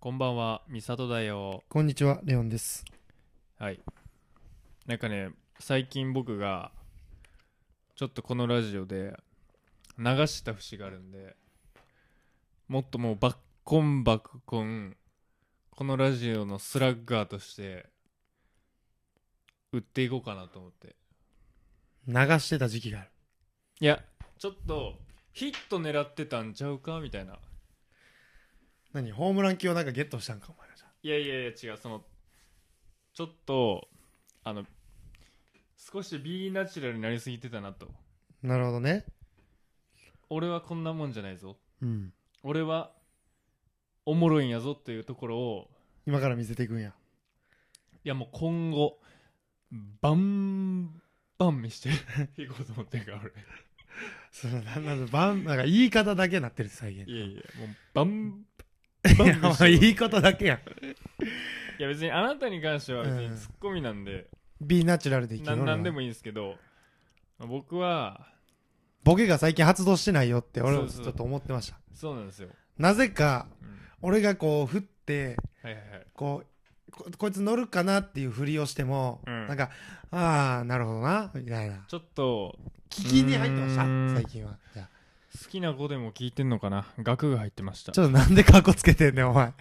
こんばんは、みさとだよ。こんにちは、レオンです。はい。なんかね、最近僕が、ちょっとこのラジオで流した節があるんで、もっともうバッコンバッコン、このラジオのスラッガーとして、売っていこうかなと思って。流してた時期がある。いや、ちょっと、ヒット狙ってたんちゃうか？みたいな。何ホームラン級をなんかゲットしたんか、お前がじゃいやいやいや違うそのちょっとあの少し B ナチュラルになりすぎてたなとあなるほどね。俺はこんなもんじゃないぞうん。俺はおもろいんやぞっていうところを今から見せていくんや。いやもう今後バンバン見して いこうと思ってんからその、なんなんだ、ばん、なんか言い方だけになってる、再現。俺いやいやもうバン 言い方だけやん。いや別にあなたに関しては別うんにツッコミなんで、B ナチュラルでいきなん、なんでもいい。んですけど僕はボケが最近発動してないよって、俺そうそうもちょっと思ってました。そうなんですよ、なぜか、うん俺がこう、振って、はいはいはいこう、ここいつ乗るかなっていうふりをしても、うんなんか、ああ、なるほどな、みたいな。ちょっと聞きに入ってました最近は。じゃあ好きな子でも聞いてんのかな？額が入ってました。ちょっとなんでカッコつけてんねん、お前。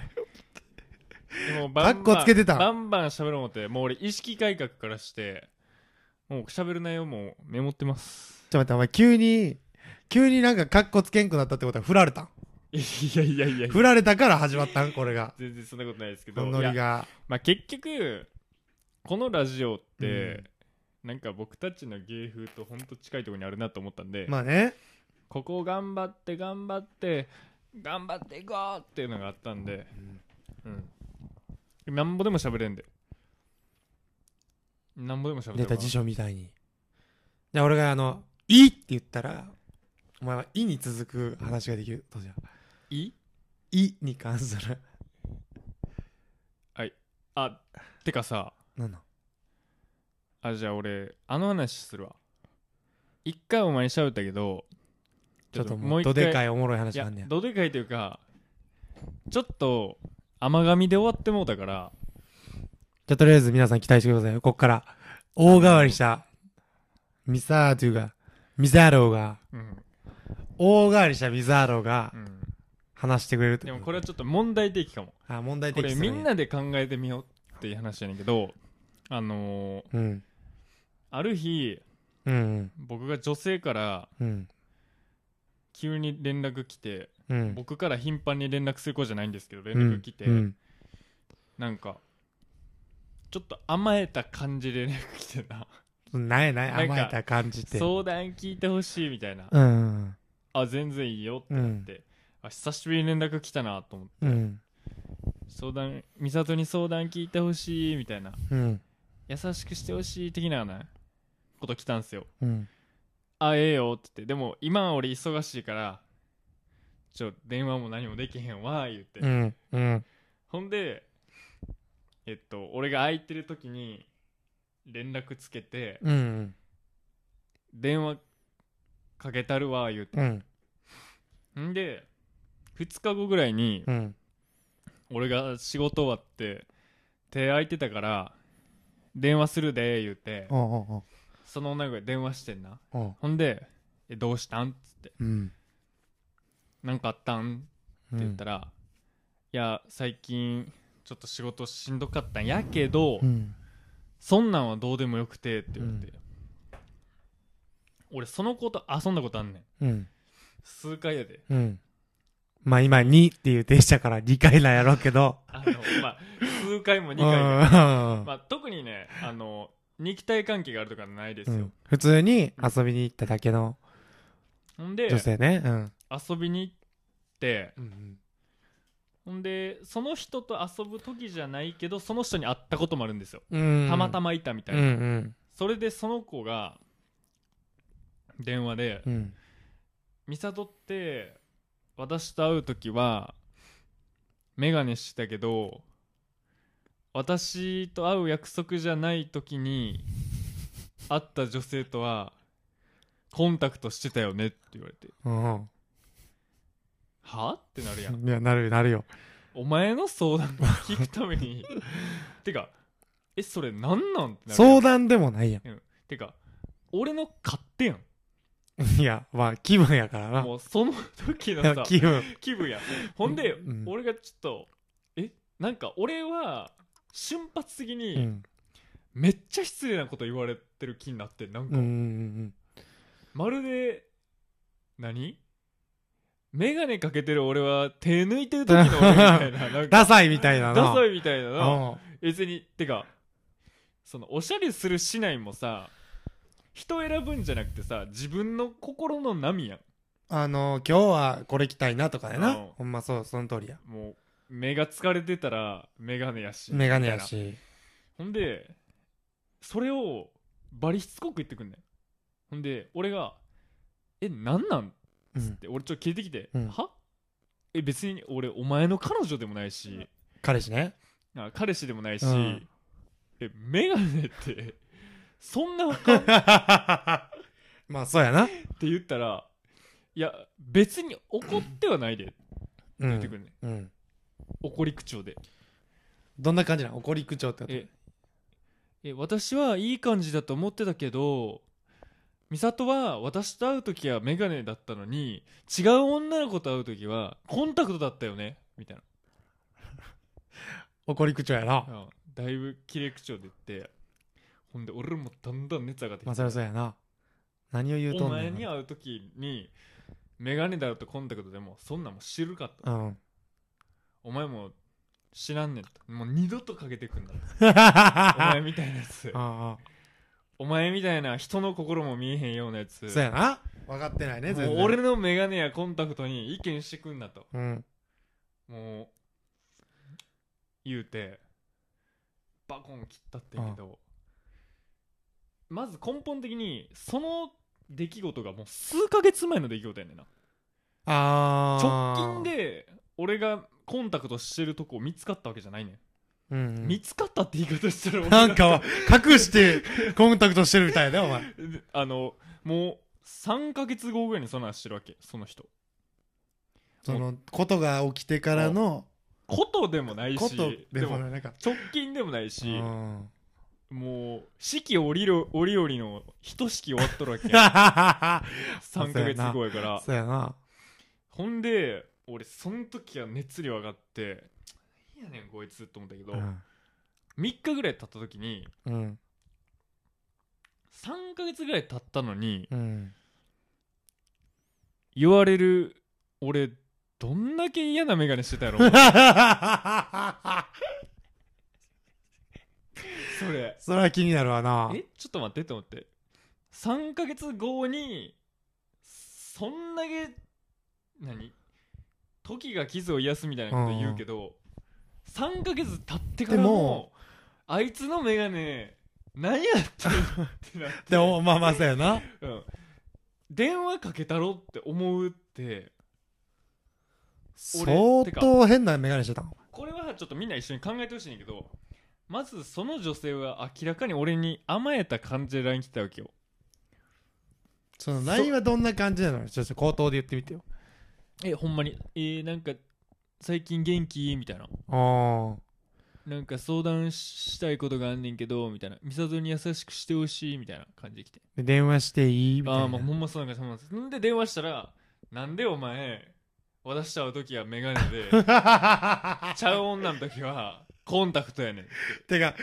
でもカッコつけてた。バンバン喋ろう思ってもう俺意識改革からしてもう喋る内容もメモってます。ちょっと待って、お前急に、急になんかカッコつけんくなったってことは振られたん？いやいやいやいや。振られたから始まったん？これが。全然そんなことないですけど。いやノリが。まあ結局このラジオって、なんか僕たちの芸風とほんと近いところにあるなと思ったんで、まあね。ここを頑張って頑張って頑張っていこうっていうのがあったんで。うん。なんぼでも喋れんで。なんぼでも喋れる出た辞書みたいに。じゃあ俺があの、いいって言ったら、お前は、いに続く話ができる。どうじゃ。いい？いに関する。あてかさ。なんなんあじゃあ俺あの話するわ。一回お前に喋ったけどちょっともう、どでかいおもろい話あんねや。どでかいというかちょっと甘噛みで終わってもうたからじゃあとりあえず皆さん期待してくださいよ。こっから、大変わりした、ミサーというか、ミザーローが、うん、大変わりしたミザーローがうん、話してくれるでもこれはちょっと問題提起かもあ、問題これ的するんやみんなで考えてみようっていう話やねんけどあのーうん。ある日うん。僕が女性からうん。急に連絡来て、うん。僕から頻繁に連絡する子じゃないんですけど連絡来て、うん。なんかちょっと甘えた感じで連絡来てなうん。ないない、甘えた感じって。相談聞いてほしいみたいな、うん。あ全然いいよってうん。言って、あ久しぶりに連絡来たなと思ってうん。相談美里に相談聞いてほしいみたいなうん。優しくしてほしい的なねこと来たんすようん。あええよって言ってでも今は俺忙しいからちょ電話も何もできへんわ言って、うん。うん。ほんでえっと俺が空いてる時に連絡つけてうん。電話かけたるわ言うてうん。んで2日後ぐらいにうん。俺が仕事終わって手空いてたから電話するで言うておうおうおうその女が電話してんなおうほんで「えどうしたん?」っつってうん。「なんかあったん?」って言ったら、ら「いや最近ちょっと仕事しんどかったん？やけど、うん。そんなんはどうでもよくて」って言われて、俺その子と遊んだことあんねんうん。数回やでうん。まあ今2っていう停車から2回なんやろうけど。あのまあ数回も2う回も、んまあ、特にねあの肉体関係があるとかないですようん、普通に遊びに行っただけのほんで女性ね。うん。遊びに行ってうん。ほんでその人と遊ぶ時じゃないけどその人に会ったこともあるんですようん。たまたまいたみたいうんな、うん。それでその子が電話でうん。「美里って私と会う時は眼鏡してたけど私と会う約束じゃない時に会った女性とはコンタクトしてたよね」って言われてうん。「は?」ってなるやんいや、なるなるよ。お前の相談聞くために てかえそれなんなん？ってなるやん相談でもないやてか俺の勝手やんん。いや、まあ、気分やからな。もうその時のいやさ気分。気分やほんで、うん俺がちょっとえなんか俺は瞬発的うにん。めっちゃ失礼なこと言われてる気になってなんか、うんうんうん。まるで何？メガネかけてる俺は手抜いてる時の俺みたいな ダサいみたいなな。ダサいみたいななうん別にてかそのおしゃれするしないもさ人選ぶんじゃなくてさ自分の心の波やんあの、今日はこれ着たいなとかでなうん。ほんまそう、その通りや。もう目が疲れてたらメガネやしメガネやし。なほんでそれをバリしつこく言ってくんねんほんで俺が「えなんなん?」うん。っつって俺ちょっと聞いてきて「うんは？え別に俺お前の彼女でもないし、彼氏ね。あ彼氏でもないし、うんえメガネってそんなあか？ん っまあ、そうやな。て言ったらいや別に怒ってはないでってうん言ってく。るね、うん。怒り口調で。どんな感じなの怒り口調ってことええ私はいい感じだと思ってたけど美里は私と会う時はメガネだったのに違う女の子と会う時はコンタクトだったよね？みたいな。怒り口調やな。うん。だいぶ切れ口調で言って。ほんで俺もだんだん熱上がってきて、まあ、そりゃそうやな。何を言うとおんねん。前に会う時にメガネだとコンタクトでもそんなんもう知るかと。うん。お前も知らんねんともう二度とかけてくんな お前みたいなやつあお前みたいな人の心も見えへんようなやつあ。そうやな。分かってないね、全然。もう俺のメガネやコンタクトに意見してくんなとうん。もう言うてバコン切ったってんけどまず根本的にその出来事がもう数ヶ月前の出来事やねんなああ。直近。で俺がコンタクトしてるとこ見つかったわけじゃないねん、うんうん。見つかったって言い方したら俺なんか、隠してコンタクトしてるみたいだよ、お前。あのもう3ヶ月後ぐらいにそんなんしてるわけその人その、ことが起きてからの、ことでもないしでももない。なんか、直近でもないし、うん。もう四季折々折々の一式終わっとるわけ や3ヶ月後やからそうやな。ほんで俺その時は熱量上がって何やねんこいつと思ったけど、うん。3日ぐらい経った時にうん。3ヶ月ぐらい経ったのにうん。言われる俺どんだけ嫌な眼鏡してたやろ？それそれは気になるわな。えちょっと待ってと思って3ヶ月後にそんだけ何？時が傷を癒すみたいなこと言うけど、3ヶ月経ってからもあいつの眼鏡何やってんのってなってでも、まあまあ、そうやな。うん、電話かけたろって思うって相当変なメガネしてたの。これはちょっとみんな一緒に考えてほしいんだけどまずその女性は明らかに俺に甘えた感じで LINE 来たわけよその LINE はどんな感じなの？ちょっと口頭で言ってみてよ。えほんまに。えー、なんか最近元気？みたいな。あなんか相談したいことがあんねんけどみたいな。美里に優しくしてほしいみたいな感じで来て。あ。電話していい？みたいな。ああまあほんまそうなんかそうなんです。んで電話したらなんでお前私と会う時はメガネで ちゃう女の時はコンタクトやねんって。てか、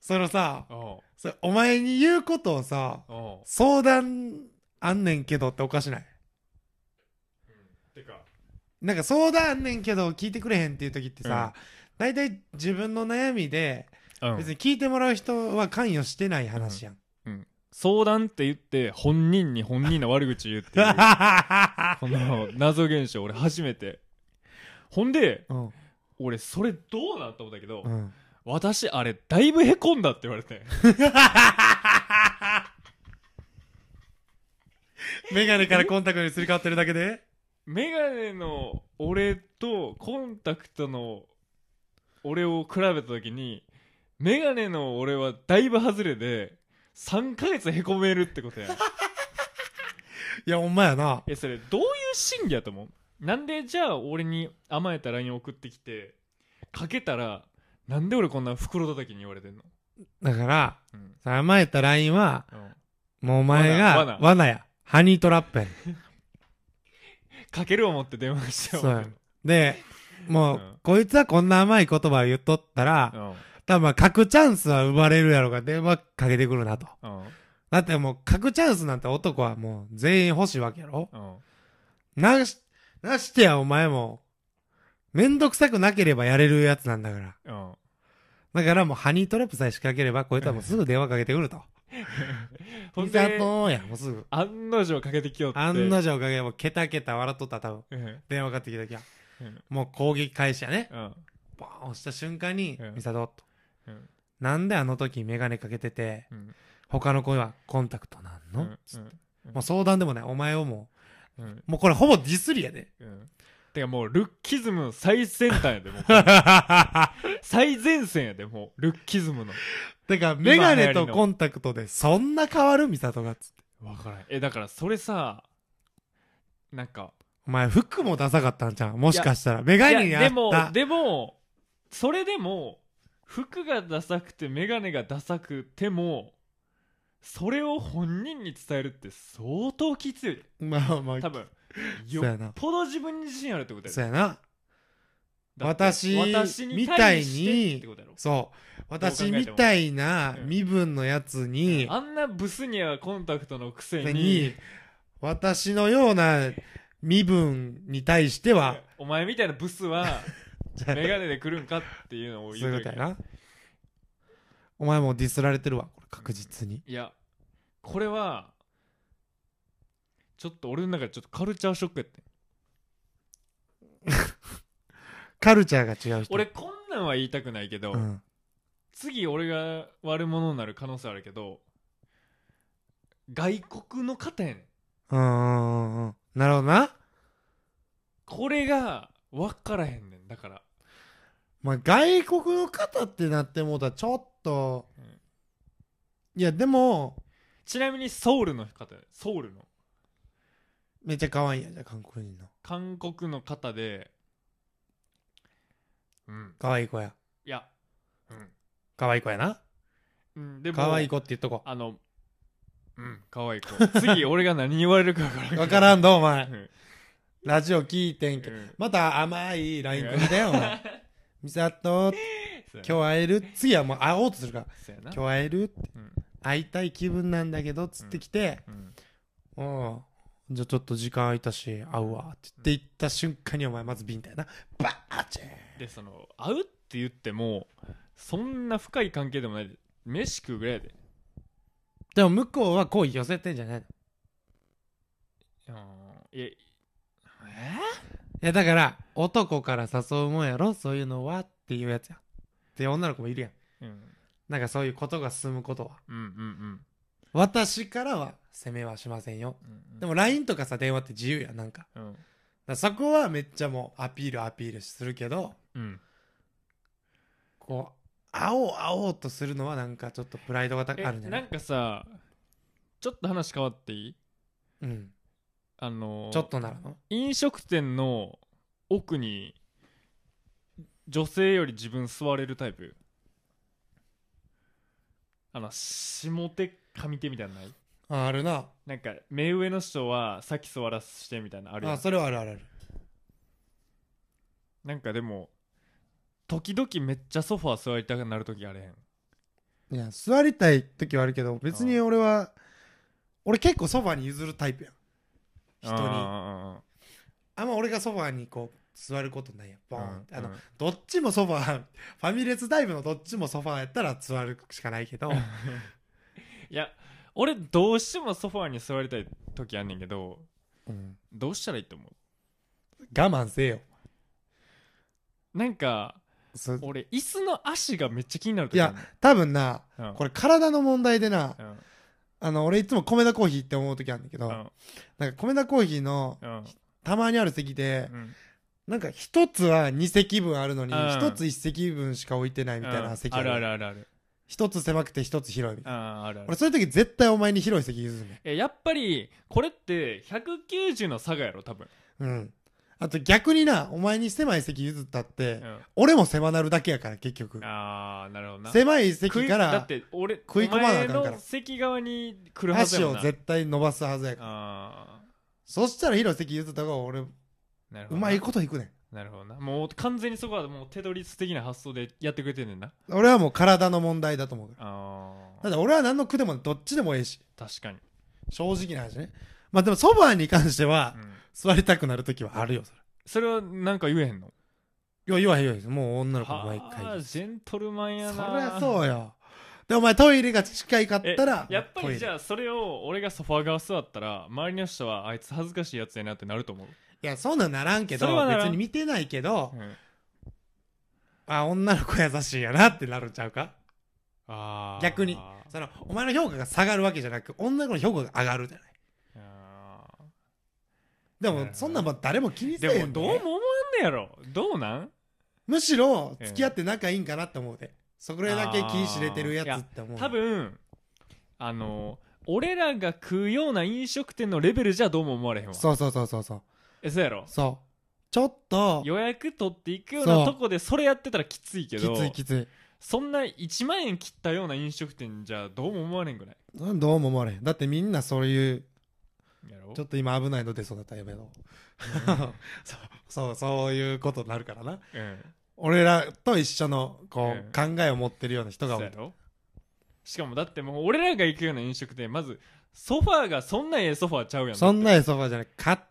そのさ、それお前に言うことをさ、相談あんねんけどっておかしない？なんか相談あんねんけど聞いてくれへんっていう時ってさ、大体自分の悩みでうん。別に聞いてもらう人は関与してない話やん。相談って言って本人に本人の悪口言うっていう この謎現象俺初めて。ほんでうん。俺それどうなんと思ったけど、うん。私あれだいぶへこんだって言われて。メガネからコンタクトにすり替わってるだけで？メガネの俺とコンタクトの俺を比べた時にメガネの俺はだいぶ外れで3ヶ月へこめるってことや。ん いや、ほんまやな。えそれどういう心理やと思う？なんでじゃあ俺に甘えた LINE 送ってきてかけたらなんで俺こんな袋叩きに言われてんの？だから、うん。さ甘えた LINE は、うん。もうお前が罠。罠。罠や。ハニートラップやね かける思って電話してそうやで、もう、うんこいつはこんな甘い言葉を言っとったら、うん多分まあ、書くチャンスは生まれるやろうが、電話かけてくるなと。うんだってもう、書くチャンスなんて男はもう全員欲しいわけやろうんなし、なしてや、お前も。めんどくさくなければやれるやつなんだから。うんだからもう、ハニートラップさえ仕掛ければ、こいつはもうすぐ電話かけてくると。ほんでとや、もうすぐ。案の定かけてきよって案の定かけ、もうケタケタ笑っとったら多分。うん電話かかってきた時は。うんもう攻撃開始やね。うんボーン押した瞬間にうん、ミサトと。うんなんであの時メガネかけてて、うん他の子はコンタクトなんの、うんもう相談でもない。お前をもうんう、もうこれほぼディスりやで。うんてかもうルッキズムの最先端やでもう。最前線やでもう。ルッキズムの。てか、メガネとコンタクトでそんな変わるミサトがつって。わからん。えだからそれさなんか。お前服もダサかったんちゃう？もしかしたら。メガネにあった。いやでもでもそれでも服がダサくて眼鏡がダサくてもそれを本人に伝えるって相当きつい。でまあまあ、多分 よっぽど自分に自信あるってことやでそうやな。私みたいにそう。私みたいなうん身分のやつに、あんなブスにはコンタクトのくせにに、私のような身分に対しては、お前みたいなブスは 眼鏡で来るんかっていうのを言うときいうことやな。お前もうディスられてるわ、これ確実に。いやこれはちょっと俺の中でちょっとカルチャーショックやってカルチャーが違う人。俺こんなんは言いたくないけど、うん。次俺が悪者になる可能性あるけど外国の方やねんうんうんうんうん。なるほどな。これが分からへんねんだからまあ、外国の方ってなってもうたらちょっと、うんいや、でも、ちなみにソウルの方やソウルのめっちゃ可愛いやん、じゃあ韓国人の。韓国の方でうん可愛い子や。いやうん可愛い子やな。うん、でも可愛い子って言っとこあのうん可愛い子次 俺が何言われるか分からんう。わからんど、お前う。んラジオ聞いてんけど。うんまた甘い LINE 来るだよ、お前。ミサト、そうやな今日会える？次はもう会おうとするから。そうやな今日会える？うん会いたい気分なんだけど、つってきて、うんうん。じゃあちょっと時間空いたし、会うわ。って言って行った瞬間にお前まずビンタやな。バーチェーでその会うって言ってもそんな深い関係でもないで飯食うぐらいやででも向こうは好意寄せてんじゃないの？うんいやえいやだから、男から誘うもんやろそういうのはっていうやつや。っていう女の子もいるやん。うんなんかそういうことが進むことは。うんうん私からは責めはしませんよ。うんでも LINE とかさ、電話って自由やん、なんか。うん。らそこはめっちゃもうアピールアピールするけど、うん。こう、会おう会おうとするのはなんかちょっとプライドがあるんじゃなないんかさちょっと話変わっていい？うん。あのーちょっとなるの？飲食店の奥に女性より自分座れるタイプ？あの下手上手みたいなのない？あ、あるな。なんか目上の人は先座らせしてみたいなのあるやあ、んそれはあるあるある。なんかでも時々めっちゃソファー座りたくなる時あれへんいや、座りたい時はあるけど、別に俺は、俺結構ソファに譲るタイプやん。人に。ああんま俺がソファにこう、座ることないやん。ボーーンって。あのうん、どっちもソファー、ファミレスタイプのどっちもソファーやったら座るしかないけど、いや俺どうしてもソファーに座りたい時あんねんけどうん。どうしたらいいと思我慢せよ。うなんかそ俺椅子の足がめっちゃ気になるいや多分な、うん。これ体の問題でな、うん。あの、俺いつも米田コーヒーって思う時あるんだけど、うん。なんか米田コーヒーのうん。たまにある席で、うん。なんか一つは二席分あるのに、うん。一つ一席分しか置いてないみたいな席ある。あるるあるある一つ狭くて一つ広いみたいな。あーあるある俺そういう時絶対お前に広い席譲るねえやっぱりこれって190の差がやろ多分ん。うん。あと逆にな、お前に狭い席譲ったって、うん俺も狭なるだけやから、結局。ああなるほどな狭い食いだ席からって俺食い込まなあかんからお前の席側に来るはず足やもんなを絶対伸ばすはずやから。あそしたら広い席譲った方が俺、なるほどなまいこといくねん。なるほどなもう完全にそこはもうテトリス的な発想でやってくれてんねんな俺はもう体の問題だと思うから。あだって俺は何の苦でもどっちでもええし。あ確かに、正直な話ね。まあでもソファーに関してはう、ん、座りたくなるときはあるよ、そそれはなんか言えへんの？れ。いや、言わへん言わへん。もう女の子毎は回あ。ジェントルマンやなそりゃそうよ。で、お前トイレが近いかったら、やっぱりじあ。ゃあそれを俺がソファー側座ったら周りの人はあいつ恥ずかしいやつやなってなると思う、いや、そんなんならんけどそれはならん。別に見てないけど、うん、あ、女の子優しいんやなってなるんちゃうか？あー。逆に。その、お前の評価が下がるわけじゃなく、女の子の評価が上がるじゃない。あでもなるほ、どそんなんもん誰も気にーせえででもどうも思わんねやろ。どうなん？むしろ、付き合って仲いいんかなって思うで。それだけ気知れてるやつって思う。多分あの俺らが食うような飲食店のレベルじゃどうも思われへんわ。そうそうそうそうそう。えそうやろ？そう。ちょっと、予約取っていくようそうなとこでそれやってたらきついけきどついきつい。そんな1万円切ったような飲食店じゃどうも思われんぐらい？うんどうも思われへん。だってみんなそういう、やろ？ちょっと今危ないの出そうだったらやめろ。そう、そう、そういうことになるからな。うん俺らと一緒の、こう、うん考えを持ってるような人がおるそうやろ？しかもだってもう俺らが行くような飲食店まずソファーがそんなええソファーちゃうやんそんなええソファーじゃない。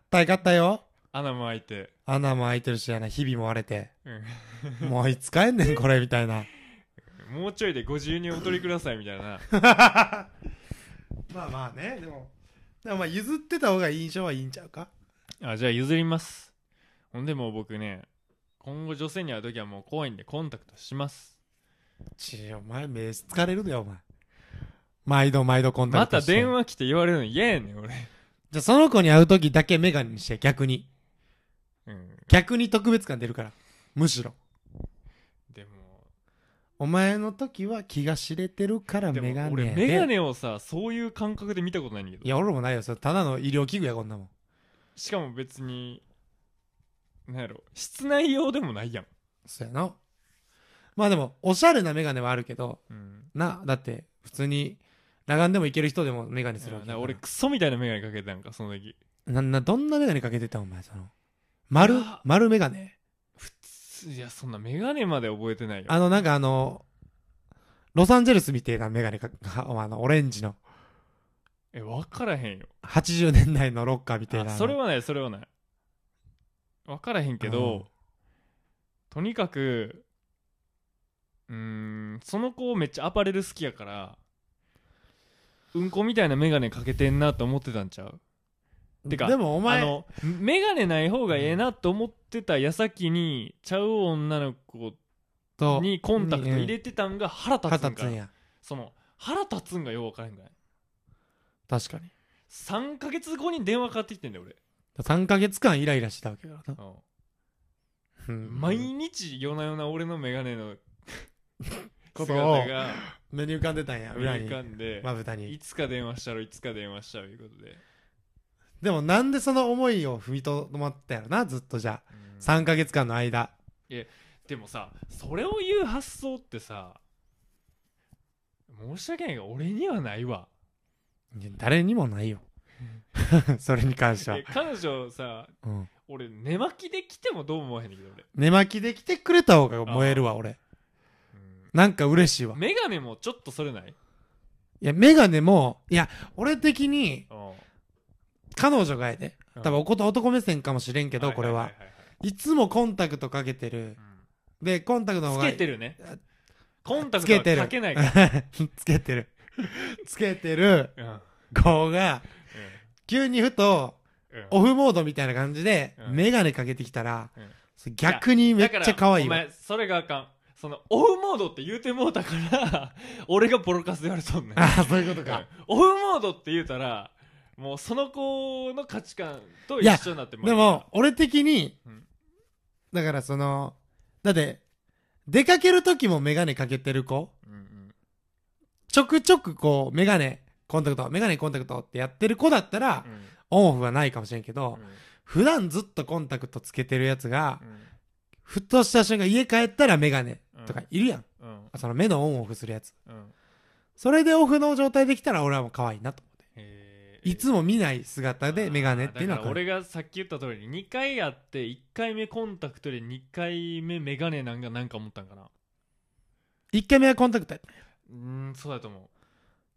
硬い硬いよ。穴も開いて、穴も開いてるしやな、ひびも割れて。うん もういつ帰んねん、これ、みたいな。もうちょいでご自由にお取りくださいみたいな まあまあね、でも。でもまあ譲ってた方が印象はいいんちゃうか？あじゃあ譲りますほんでもう僕ね今後女性に会う時はもう怖いんでコンタクトしますちお前目疲れるでよ、お前。毎度毎度コンタまたクトして。電話来て言われるの嫌やねん俺じゃあその子に会う時だけメガネにして、逆に。うん逆に特別感出るから。むしろ。でもお前の時は気が知れてるからメガネ俺でメガネをさそういう感覚で見たことないんだけどいや、俺もないよ。それただの医療器具や、こんなもん。しかも別になんやろ室内用でもないやん、そうやな。まあでも、おしゃれなメガネはあるけど、うん、な、だって、普通に、裸眼でもいける人でもメガネするわけ俺クソみたいなメガネかけてたんかその時。な、な、どんなメガネかけてたお前、その。丸丸メガネ普通いやそんなメガネまで覚えてないよ。あの、なんかあの、ロサンゼルスみたいなメガネか、かあの、オレンジの、え分からへんよ。80年代のロッカーみたいな。あそれはないそれはない。分からへんけど、うん。とにかくうーんその子めっちゃアパレル好きやからうんこみたいなメガネかけてんなって思ってたんちゃう？てかでもお前、あのメガネない方がええなと思ってた矢先にちゃう女の子と、にコンタクト入れてたんが腹立つんか腹立つんや。その腹立つんがよう分からへんぐらい？確かに。3ヶ月後に電話かかってきてんだよ俺、3ヶ月間イライラしてたわけだからな。うんうん毎日夜な夜な俺のメガネのことを姿が目に浮かんでたんや、裏に浮。かんで、まぶたにい。つか電話したろいつか電話したろいうことで、でもなんでその思いを踏みとどまったやろな、ずっとじゃあ。3ヶ月間の間。でもさそれを言う発想ってさ申し訳ないが俺にはないわいや誰にもないよ。それに関してはえ。彼女さうん。俺寝巻きで来てもどうも思わへんねんけど俺、寝巻きで来てくれた方が燃えるわ、俺。なんか嬉しいわ。メガネもちょっとそれないいや、メガネも、いや、俺的に、うん彼女がやで。うん多分おこと男目線かもしれんけど、これは。いいいいつもコンタクトかけてる。で、コンタクトの方つが。けてるねコンタクトはつけてるかけないから、つけてる。つけてるうんうん子が、急にふと、うんオフモードみたいな感じで、うんメガネかけてきたらうん、それ逆にめっちゃ可愛いわ。だからお前それがあかんそのオフモードって言うてもうたから 俺がボロカス言われとんねんああ、そういうことか。オフモードって言うたらもうその子の価値観と一緒になってもでも、俺的にうん、だからその、だって、出かける時もメガネかけてる子、うんうんちょくちょくこう、メガネ、コンタクト、メガネコンタクトってやってる子だったら、うん。オンオフはないかもしれんけど、普段ずっとコンタクトつけてるやつが、うん。ふとした瞬間家帰ったらメガネとかいるやん。うんその目のオンオフするやつ。うんそれでオフの状態できたら俺はもう可愛いなと思って。いつも見ない姿でメガネっていうのは俺がさっき言った通り2回あって1回目コンタクトで2回目メガネなんかなんか思ったんかな1回目はコンタクトやったうーんそうだと思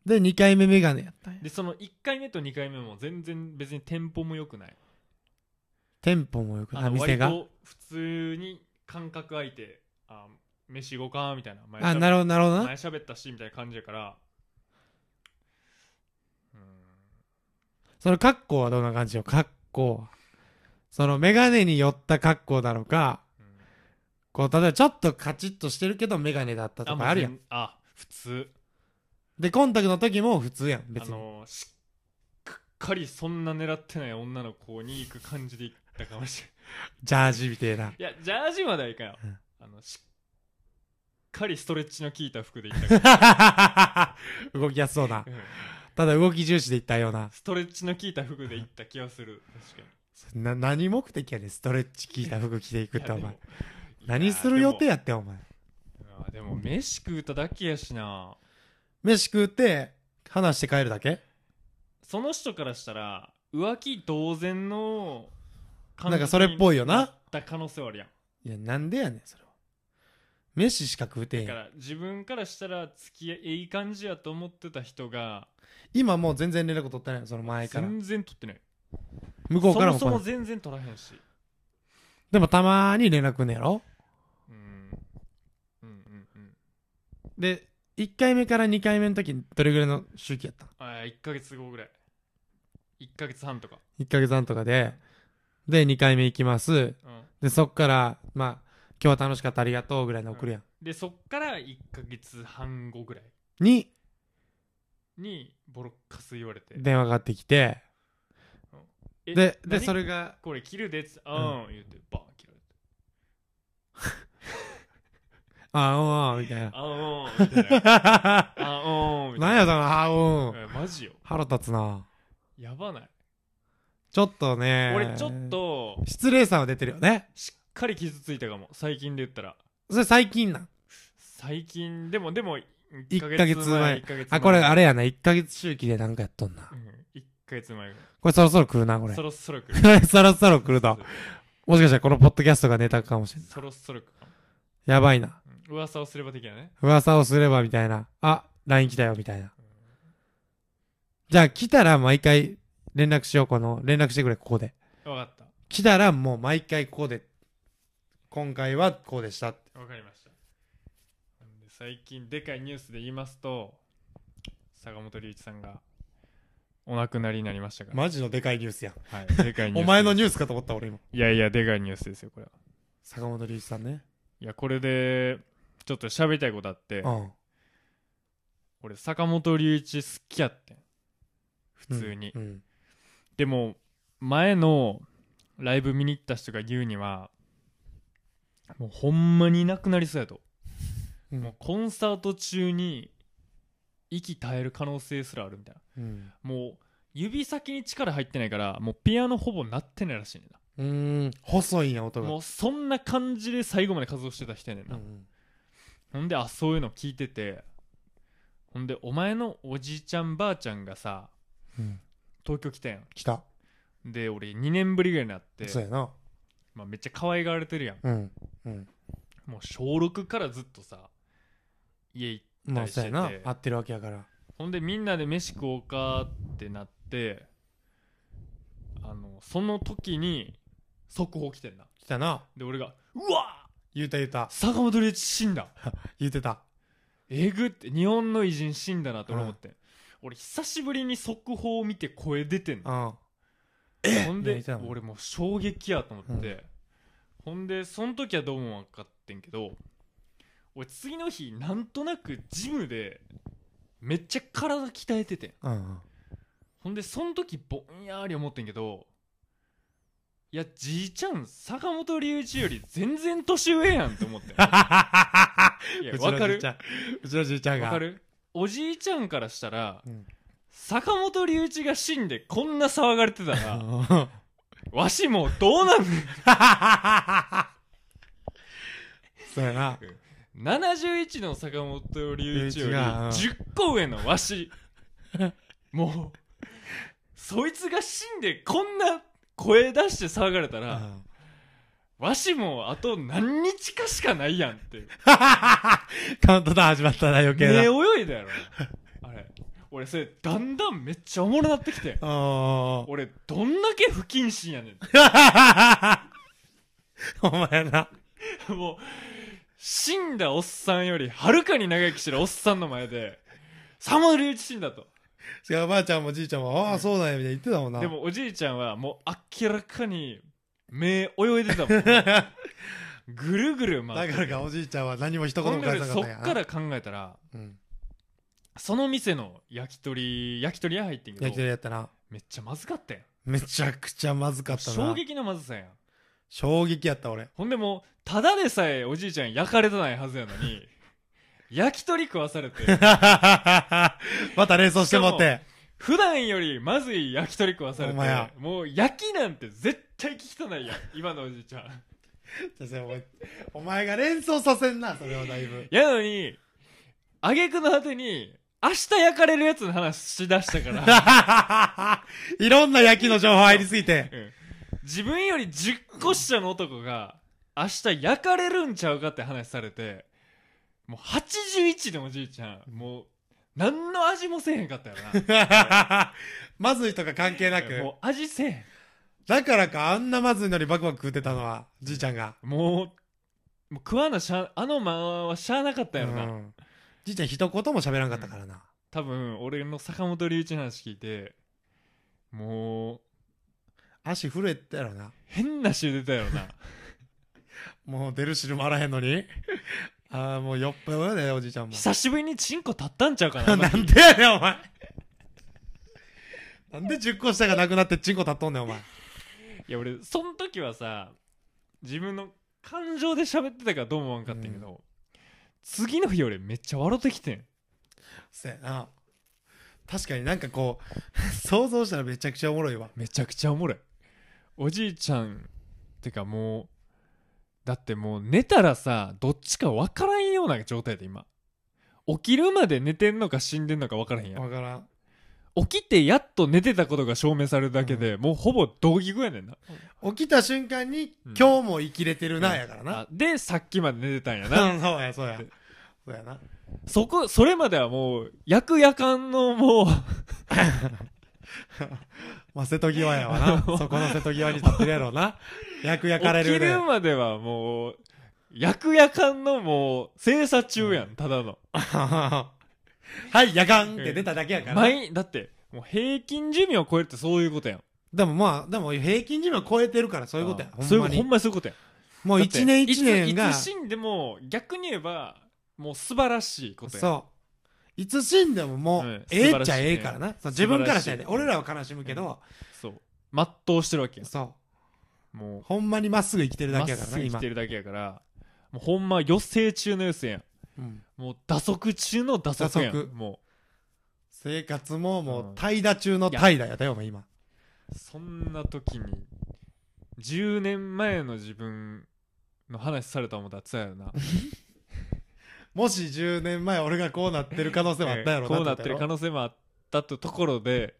で、2回目メガネやったんやう。でその1回目と2回目も全然別にテンポも良くないテンポもよく、あ、あの店が？普通に間隔空いてあ飯行こうかみたいな前あ、なるほど、なるほどな。前喋ったしみたいな感じやからその格好はどんな感じよ、格好は。そのメガネに寄った格好なのか、うんこう、例えばちょっとカチッとしてるけどメガネだったとかあるやん。全あ普通で、コンタクトの時も普通やん、別あに。のしっかりそんな狙ってない女の子に行く感じで行ったかもしれないジャージみたいな。いやジャージまではいかんよ、うんあのしっかりストレッチの効いた服で行ったか 動きやすそうな。ら、うんただ動き重視でいったような。ストレッチの効いた服で行った気がする確かにな、何目的やねん、ストレッチ効いた服着ていくって、お前。何する予定いややってん、お前。でもあでも飯食うただけやしな飯食って、話して帰るだけ？その人からしたら浮気同然の感なんかそれっぽいよなにった可能性はあるやんいや、なんでやねん、それは。飯しか食うてんやん。だから自分からしたら付き合いいい感じやと思ってた人が今もう全然連絡取ってないの、その前から。全然取ってない。向こうからも。そもそも来ない全然取らへんし。でもたまに連絡くんねやろ？うん。うんうんうん。で、1回目から2回目の時にどれぐらいの周期やったあ1ヶ月後ぐらい。1ヶ月半とか ?1 ヶ月半とかで、で、2回目行きます。うん。で、そっから、まあ、今日は楽しかったありがとうぐらいの送るやん。でそっから1ヶ月半後ぐらいに、にボロッカス言われて電話がかかってきて、えで、で、何？それが、これ切るでっつってあーん言うてバーン切られて あうんうん、みたいな。あーんみたいな あーんみたいななんやその、あうん。えマジよ腹立つな。やばないちょっとね。俺ちょっ。と失礼さは出てるよね。しっかり傷ついたかも最近で言ったらそれ最近なん？最近でもでも1 1ヶ月前1ヶ月あ、これあれれやな。1ヶ月周期でなんかやっとんな。1ヶ月前ぐらいこれそろそろ来るな、これ。そろそろ来る そろそろ来ると。もしかしたらこのポッドキャストがネタかもしれんない。そろそろ来るかもやばいな。うん噂をすれば的なね噂をすればみたいな。あ、LINE 来たよみたいな。じゃあ来たら毎回連絡しよう、この、連絡してくれ、ここで。分かった来たらもう毎回ここで、今回はこうでしたって。わかりました最近でかいニュースで言いますと坂本龍一さんがお亡くなりになりましたから、マジのでかいニュースやん。はい、でかいニュースお前のニュースかと思った俺今。いやいやでかいニュースですよこれは坂本龍一さんね。いやこれでちょっと喋りたいことあってうん。俺坂本龍一好きやってん普通に、うん。でも前のライブ見に行った人が言うにはもうほんまにいなくなりそうやとうんもうコンサート中に息絶える可能性すらあるみたいなうん。もう指先に力入ってないからもうピアノほぼ鳴ってないらしいねんなうーん。細いんや、音が。もうそんな感じで最後まで活動してた人やねんな、うんほんであそういうの聞いててほんでお前のおじいちゃんばあちゃんがさうん。東京来たやん来た。で俺2年ぶりぐらいになってそうやな。まあ、めっちゃ可愛がられてるやんうん。うん。もう小6からずっとさ家行っまあ、そうやなしてて。合ってるわけやから。ほんでみんなで飯食おうかってなってあのその時に速報来てんな来たな。で俺が「うわ言うた言うた。坂本龍一死んだ 言うてた。えぐって日本の偉人死んだなと俺思って、俺久しぶりに速報を見て声出てんのうん。ほんでいやいたの俺もう衝撃やと思って、ほんでその時はどうも分かってんけど俺次の日なんとなくジムでめっちゃ体鍛えててんうんうん。ほんでその時ぼんやり思ってんけどいやじいちゃん坂本龍一より全然年上やんって思って いやうちわかるのじいちゃん。うちのじいちゃんが。わかる？おじいちゃんからしたらうん。坂本龍一が死んでこんな騒がれてたら わしもどうなん そうやな。71の坂本龍一より龍一がうん。10個上のわし。もうそいつが死んでこんな声出して騒がれたら、うん。わしもあと何日かしかないやんって。カウントダウン始まったな、余計目な。泳いだやろ俺それだんだんめっちゃおもろなってきておー俺どんだけ不謹慎やねん お前な。もう死んだおっさんよりはるかに長生きしてるおっさんの前でサモ龍一死んだと違う、おばあちゃんもじいちゃんも、ああ、そうだよ、みたいな言ってたもんな。でもおじいちゃんはもう明らかに目泳いでたもん ぐるぐる回ってだからか、おじいちゃんは何も一言も返さなかったんやな。っから考えたらうん。その店の焼き鳥焼き鳥屋入ってんけ焼きど鳥やったな。めっちゃまずかったやんめちゃくちゃまずかったな。衝撃のまずさやん衝撃やった、俺。ほんでもうただでさえおじいちゃん焼かれてないはずやのに 焼き鳥食わされて また連想してもって。普段よりまずい焼き鳥食わされてもう焼きなんて絶対聞きとないやん今のおじいちゃんお前が連想させんな、それはだいぶ。やのに挙句の果てに明日焼かれるやつの話しだしたから、いろんな焼きの情報入りすぎて。うん。自分より10個下の男が明日焼かれるんちゃうかって話されてもう81のおじいちゃんもう何の味もせえへんかったよ まずいとか関係なく。なもう味せえへん。だからか、あんなまずいのにバクバク食ってたのは、じいちゃんが。もうもう食わなしゃあの間はしゃあなかったやろな、うんじいちゃん一言も喋らんかったからな。多分俺の坂本龍一の話聞いてもう足震えてたやろな。変な汁出たやろな もう出る汁もあらへんのに。ああ、もう酔っ払うよね、おじいちゃんも。久しぶりにチンコ立ったんちゃうかな なんでやねん、お前。なんで10個下がなくなってチンコ立っとんねん、お前。いや俺その時はさ自分の感情で喋ってたからどうも思わんかったんやけど、次の日俺めっちゃ笑ってきてんそやな。確かになんかこう、想像したらめちゃくちゃおもろいわ。めちゃくちゃおもろいおじいちゃんてかもうだってもう寝たらさどっちか分からんような状態で今起きるまで寝てんのか死んでんのか分からへんやんわからん。起きてやっと寝てたことが証明されるだけで、もうほぼ同義語やねんな起きた瞬間に、うん今日も生きれてるな、やからな。あでさっきまで寝てたんやうなんそうや、そうや。そうやな。そこそれまではもう役夜間のもう まあ、瀬戸際やわな。そこの瀬戸際に立ってるやろうな。役焼かれ起きるで。るまではもう役夜間のもう精査中やん、ただの はい、夜間って出ただけやから。毎だってもう平均寿命を超えるってそういうことやんでもまあ、でも平均寿命超えてるからそういうことや。あそういうほんほんまに。まにそういうことやもう一年一年がいつ死んでも逆に言えばもう素晴らしいことやそう。いつ死んでももうんう、ええっちゃええからな。自分からしたらね。俺らは悲しむけど、そう全うしてるわけやそもう。ほんまにまっすぐ生きてるうまっだけやからな、今すぐ生きて。るだけやからもうほんま余生中の余生やんうんもう打足中の打足やん打足。も生活ももう怠惰中の怠惰やったよ、お前今。うそんな時に10年前の自分の話された思ったらつやよな。もし10年前俺がこうなってる可能性もあったやろ こうなってる可能性もあったとところで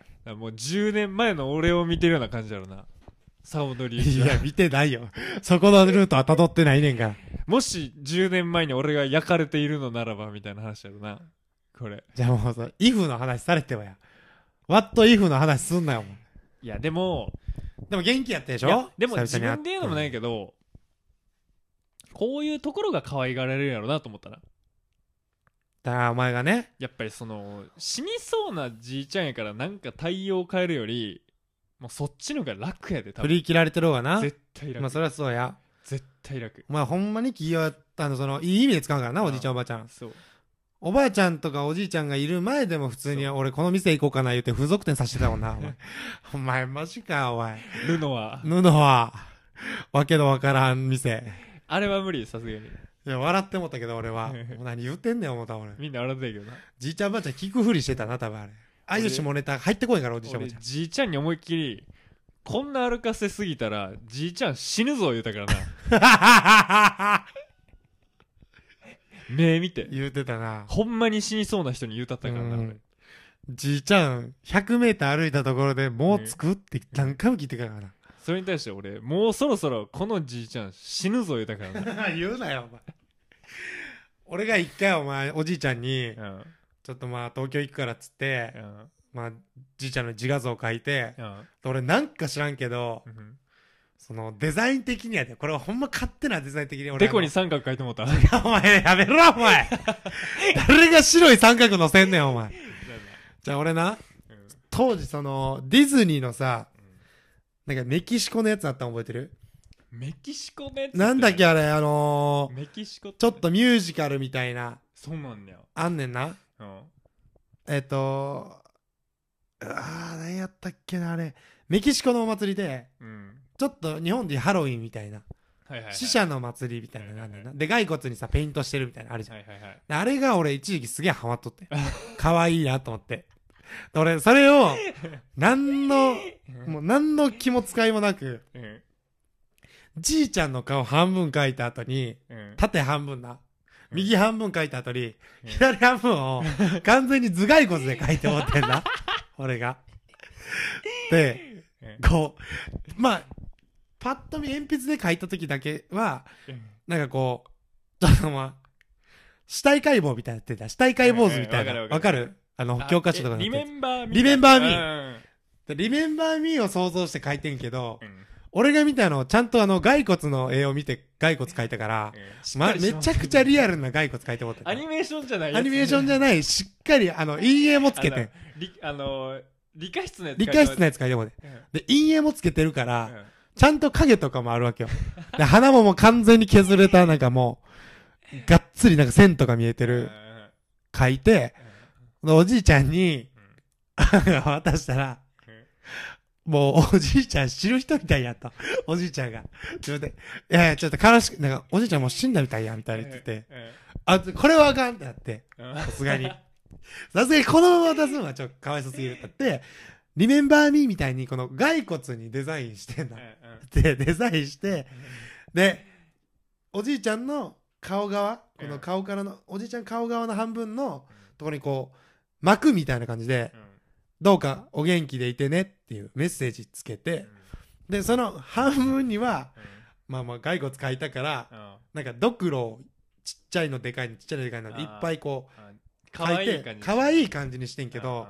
だからもう10年前の俺を見てるような感じやろなサ本龍一はいや、見てないよ。そこのルートは辿ってないねんから。もし10年前に俺が焼かれているのならばみたいな話やろな。これ。じゃあもうさ、イフの話されてはや。ワットイフの話すんなよ、お前。いやでもでも元気やったでしいやょでも自久々に会分で言うのもないけど、こういうところが可愛がられるんやろなと思ったな。だからお前がね、やっぱりその死にそうなじいちゃんやからなんか対応変えるよりもうそっちの方が楽やで多分振り切られてる方がな。絶対楽、まあそりゃそうや。絶対楽お前ほんまに気が、あの、その、いい意味で使うからな、おじいちゃんおばあちゃん。そうおばあちゃんとかおじいちゃんがいる前でも普通に俺この店行こうかな言って風俗店させてたもんな、お前。お前マジか、お前。ルノは布は、わけのわからん店。あれは無理さすがにいや、笑ってもったけど俺は。もう何言ってんねん思った俺。みんな笑ってたけどなじいちゃんばあちゃん聞くふりしてたな、多分あれ。ああいう下ネタ入ってこいから、おじいちゃんばあちゃん。俺じいちゃんに思いっきりこんな歩かせすぎたらじいちゃん死ぬぞ言うたからな 目見て言うてたな。ほんまに死にそうな人に言うたったからな、うん俺じいちゃん、100メーター歩いたところでもう着くって何回も聞いてからな。それに対して俺もうそろそろこのじいちゃん死ぬぞ言うたからな 言うなよ、お前。俺が一回お前、おじいちゃんに、うんちょっとまあ東京行くからっつって、うん。まあ、じいちゃんの自画像描いて、うん。俺なんか知らんけど、うん。そのデザイン的にはね、これはほんま勝手なデザイン的に俺デコに三角書いてもうた？お前、やめろ、お前。誰が白い三角乗せんねん、お前。じゃあ俺な、当時その、ディズニーのさ、なんかメキシコのやつあったの覚えてる？メキシコのやつ？なんだっけあれ、あのーメキシコちょっとミュージカルみたいな、そうなんだよあんねんな。うんえっと、あー、何やったっけな、あれ。メキシコのお祭りで、うんちょっと日本でハロウィンみたいな、はいはいはい死者の祭りみたいなのがあんねんな。で、骸骨にさ、ペイントしてるみたいなのあるじゃん。はいはいはいであれが俺一時期すげえハマっとって。可愛いなと思って。で俺、それを、何の、もう何の気も使いもなく、うんじいちゃんの顔半分描いた後に、うん縦半分な。右半分描いた後に、うん。左半分を完全に頭蓋骨で描いてもってんな。俺が。で、うん。こう、まあ、パッと見鉛筆で描いた時だけは、なんかこう、ちょっとまあ、死体解剖みたいなやってた。死体解剖図みたいな。わかるあの、教科書とかリメンバーミーリメンバーミー。リメンバーミーを想像して描いてんけど、うん俺が見たの、ちゃんとあの、骸骨の絵を見て骸骨描いたから、ま、めちゃくちゃリアルな骸骨描いてもってアニメーションじゃないアニメーションじゃゃない、しっかり、あの、陰影もつけて。あの理科室のやつ理科室のやつ描いてもって。うん。で、陰影もつけてるから、うん。ちゃんと影とかもあるわけよ。で、鼻ももう完全に削れた、なんかもう、がっつりなんか線とか見えてる、描いて、でおじいちゃんに、渡したら、もうおじいちゃん知る人みたいやった。おじいちゃんが。ちょっと待って、いやいや、ちょっと悲しく、なんか、おじいちゃんもう死んだみたいや、みたいな言って。て、あ、これはあかんってなって、うん。さすがに。さすがにこのまま渡すのはちょっとかわいそうすぎる。ってなって、リメンバーミーみたいにこの骸骨にデザインしてんだ。で、デザインして、で、おじいちゃんの顔側、この顔からの、おじいちゃん顔側の半分のところにこう、膜みたいな感じで、どうかお元気でいてねっていうメッセージつけて、で、その半分には、まあまあ骸骨書いたから、なんかドクロをちっちゃいのでかいのちっちゃいのでかいのいっぱいこうかわいい書いて感じ可愛い感じにしてんけど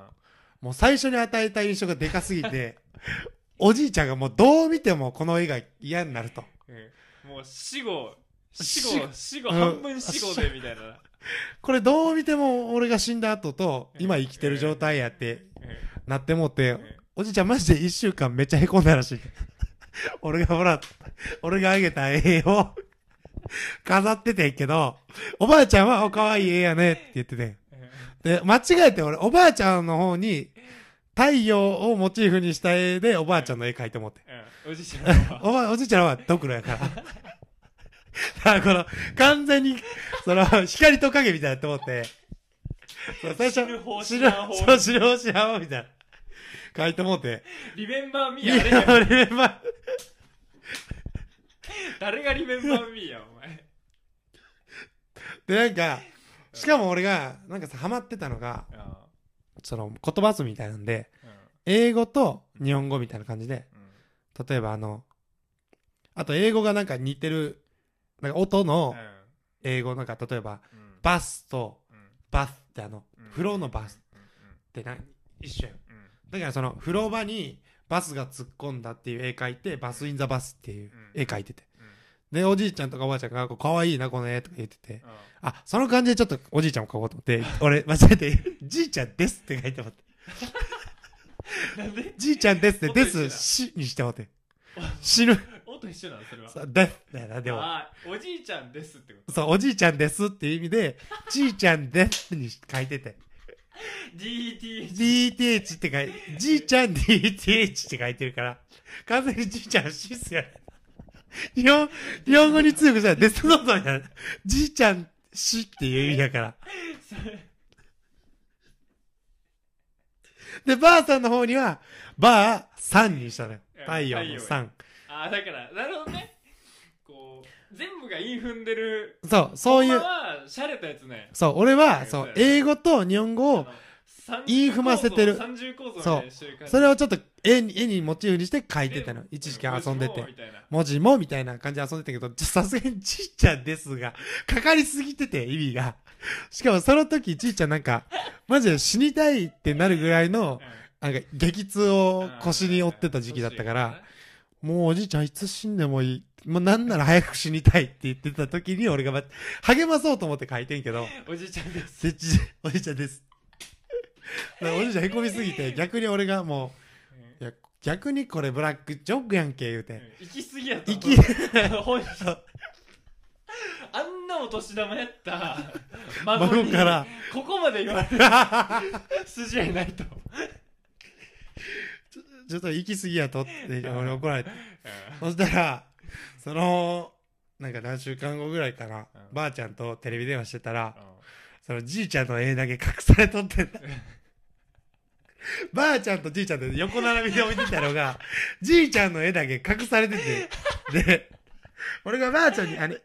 もう最初に与えた印象がでかすぎて おじいちゃんがもうどう見てもこの絵が嫌になると。もう死後死死後死後うん。半分死後でみたいな。これどう見ても俺が死んだ後と今生きてる状態やってなってもっておじいちゃんマジで一週間めっちゃへこんだらしい。俺がもらった。俺があげた絵を。飾っててんけどおばあちゃんはお可愛い絵やねって言っててん。で、間違えて俺、おばあちゃんの方に、太陽をモチーフにした絵でおばあちゃんの絵描いてもって。おじいちゃんは。おば、おじいちゃんはドクロやから。だからこの、完全に、その、光と影みたいになって思って、そう最初、知る方知らん方そう、知る方知らん方みたいな。書いてもって。リメンバーミーあれや俺、まあ、誰がリメンバーミーやお前。で、なんか、しかも俺が、なんかさ、ハマってたのが、その、言葉遊びみたいなんで、英語と日本語みたいな感じで、例えばあの、あと英語がなんか似てる、なんか音の英語なんか例えば、バスとバスってあの、風呂のバスってな、一緒やん。だからその風呂場にバスが突っ込んだっていう絵描いて、バスインザバスっていう絵描いてて。で、おじいちゃんとかおばあちゃんが、こう可愛いな、この絵とか言ってて。あ、その感じでちょっとおじいちゃんも描こうと思って、俺間違えて、じいちゃんですって書いてもらって。なんで？じいちゃんですって、です、しにしてもらって。死ぬ。音一緒なの？それはでな、でも。おじいちゃんですってこと？そう、おじいちゃんですっていう意味で、じいちゃんですに書いてて。DT DTH って書いて、じいちゃん DTH って書いてるから、完全にじいちゃん死っすよね。日本、日本語に強くしたらデスノートみたいな。じいちゃん死っていう意味だから。で、ばあさんの方には、ばあさんにしたのよ。太陽の3ああだからなるほどね全部が韻踏んでる。そうそういう。はしゃれたやつね。そう俺ははいそう英語と日本語を韻踏ませてる三重構造みたいにしてる。感じそれをちょっと絵に絵にモチーフにして書いてたの。一時期遊んでて。文字もみたいな。感じで遊んでたけどさすがにちいちゃんですがかかりすぎてて意味が。しかもその時ちいちゃんなんかマジで死にたいってなるぐらいのなんか激痛を腰に負ってた時期だったからもうおじいちゃんいつ死んでもいい。もうなんなら早く死にたいって言ってた時に俺がま励まそうと思って書いてんけど、おじいちゃんです。おじいちゃんです。おじいちゃんへこみすぎて逆に俺がもう、いや逆にこれブラックジョークやんけ言うて。行き過ぎやと行き、本心あんなお年玉やった。孫に。孫から、ここまで言われる。筋合いないと。ちょっと行き過ぎやとって俺怒られて。そしたら、その、なんか何週間後ぐらいかな、うん。ばあちゃんとテレビ電話してたら、うん。そのじいちゃんの絵だけ隠されとってんだ。ばあちゃんとじいちゃんで横並びで置いてたのが、じいちゃんの絵だけ隠されてて、で、俺がばあちゃんに、あれ、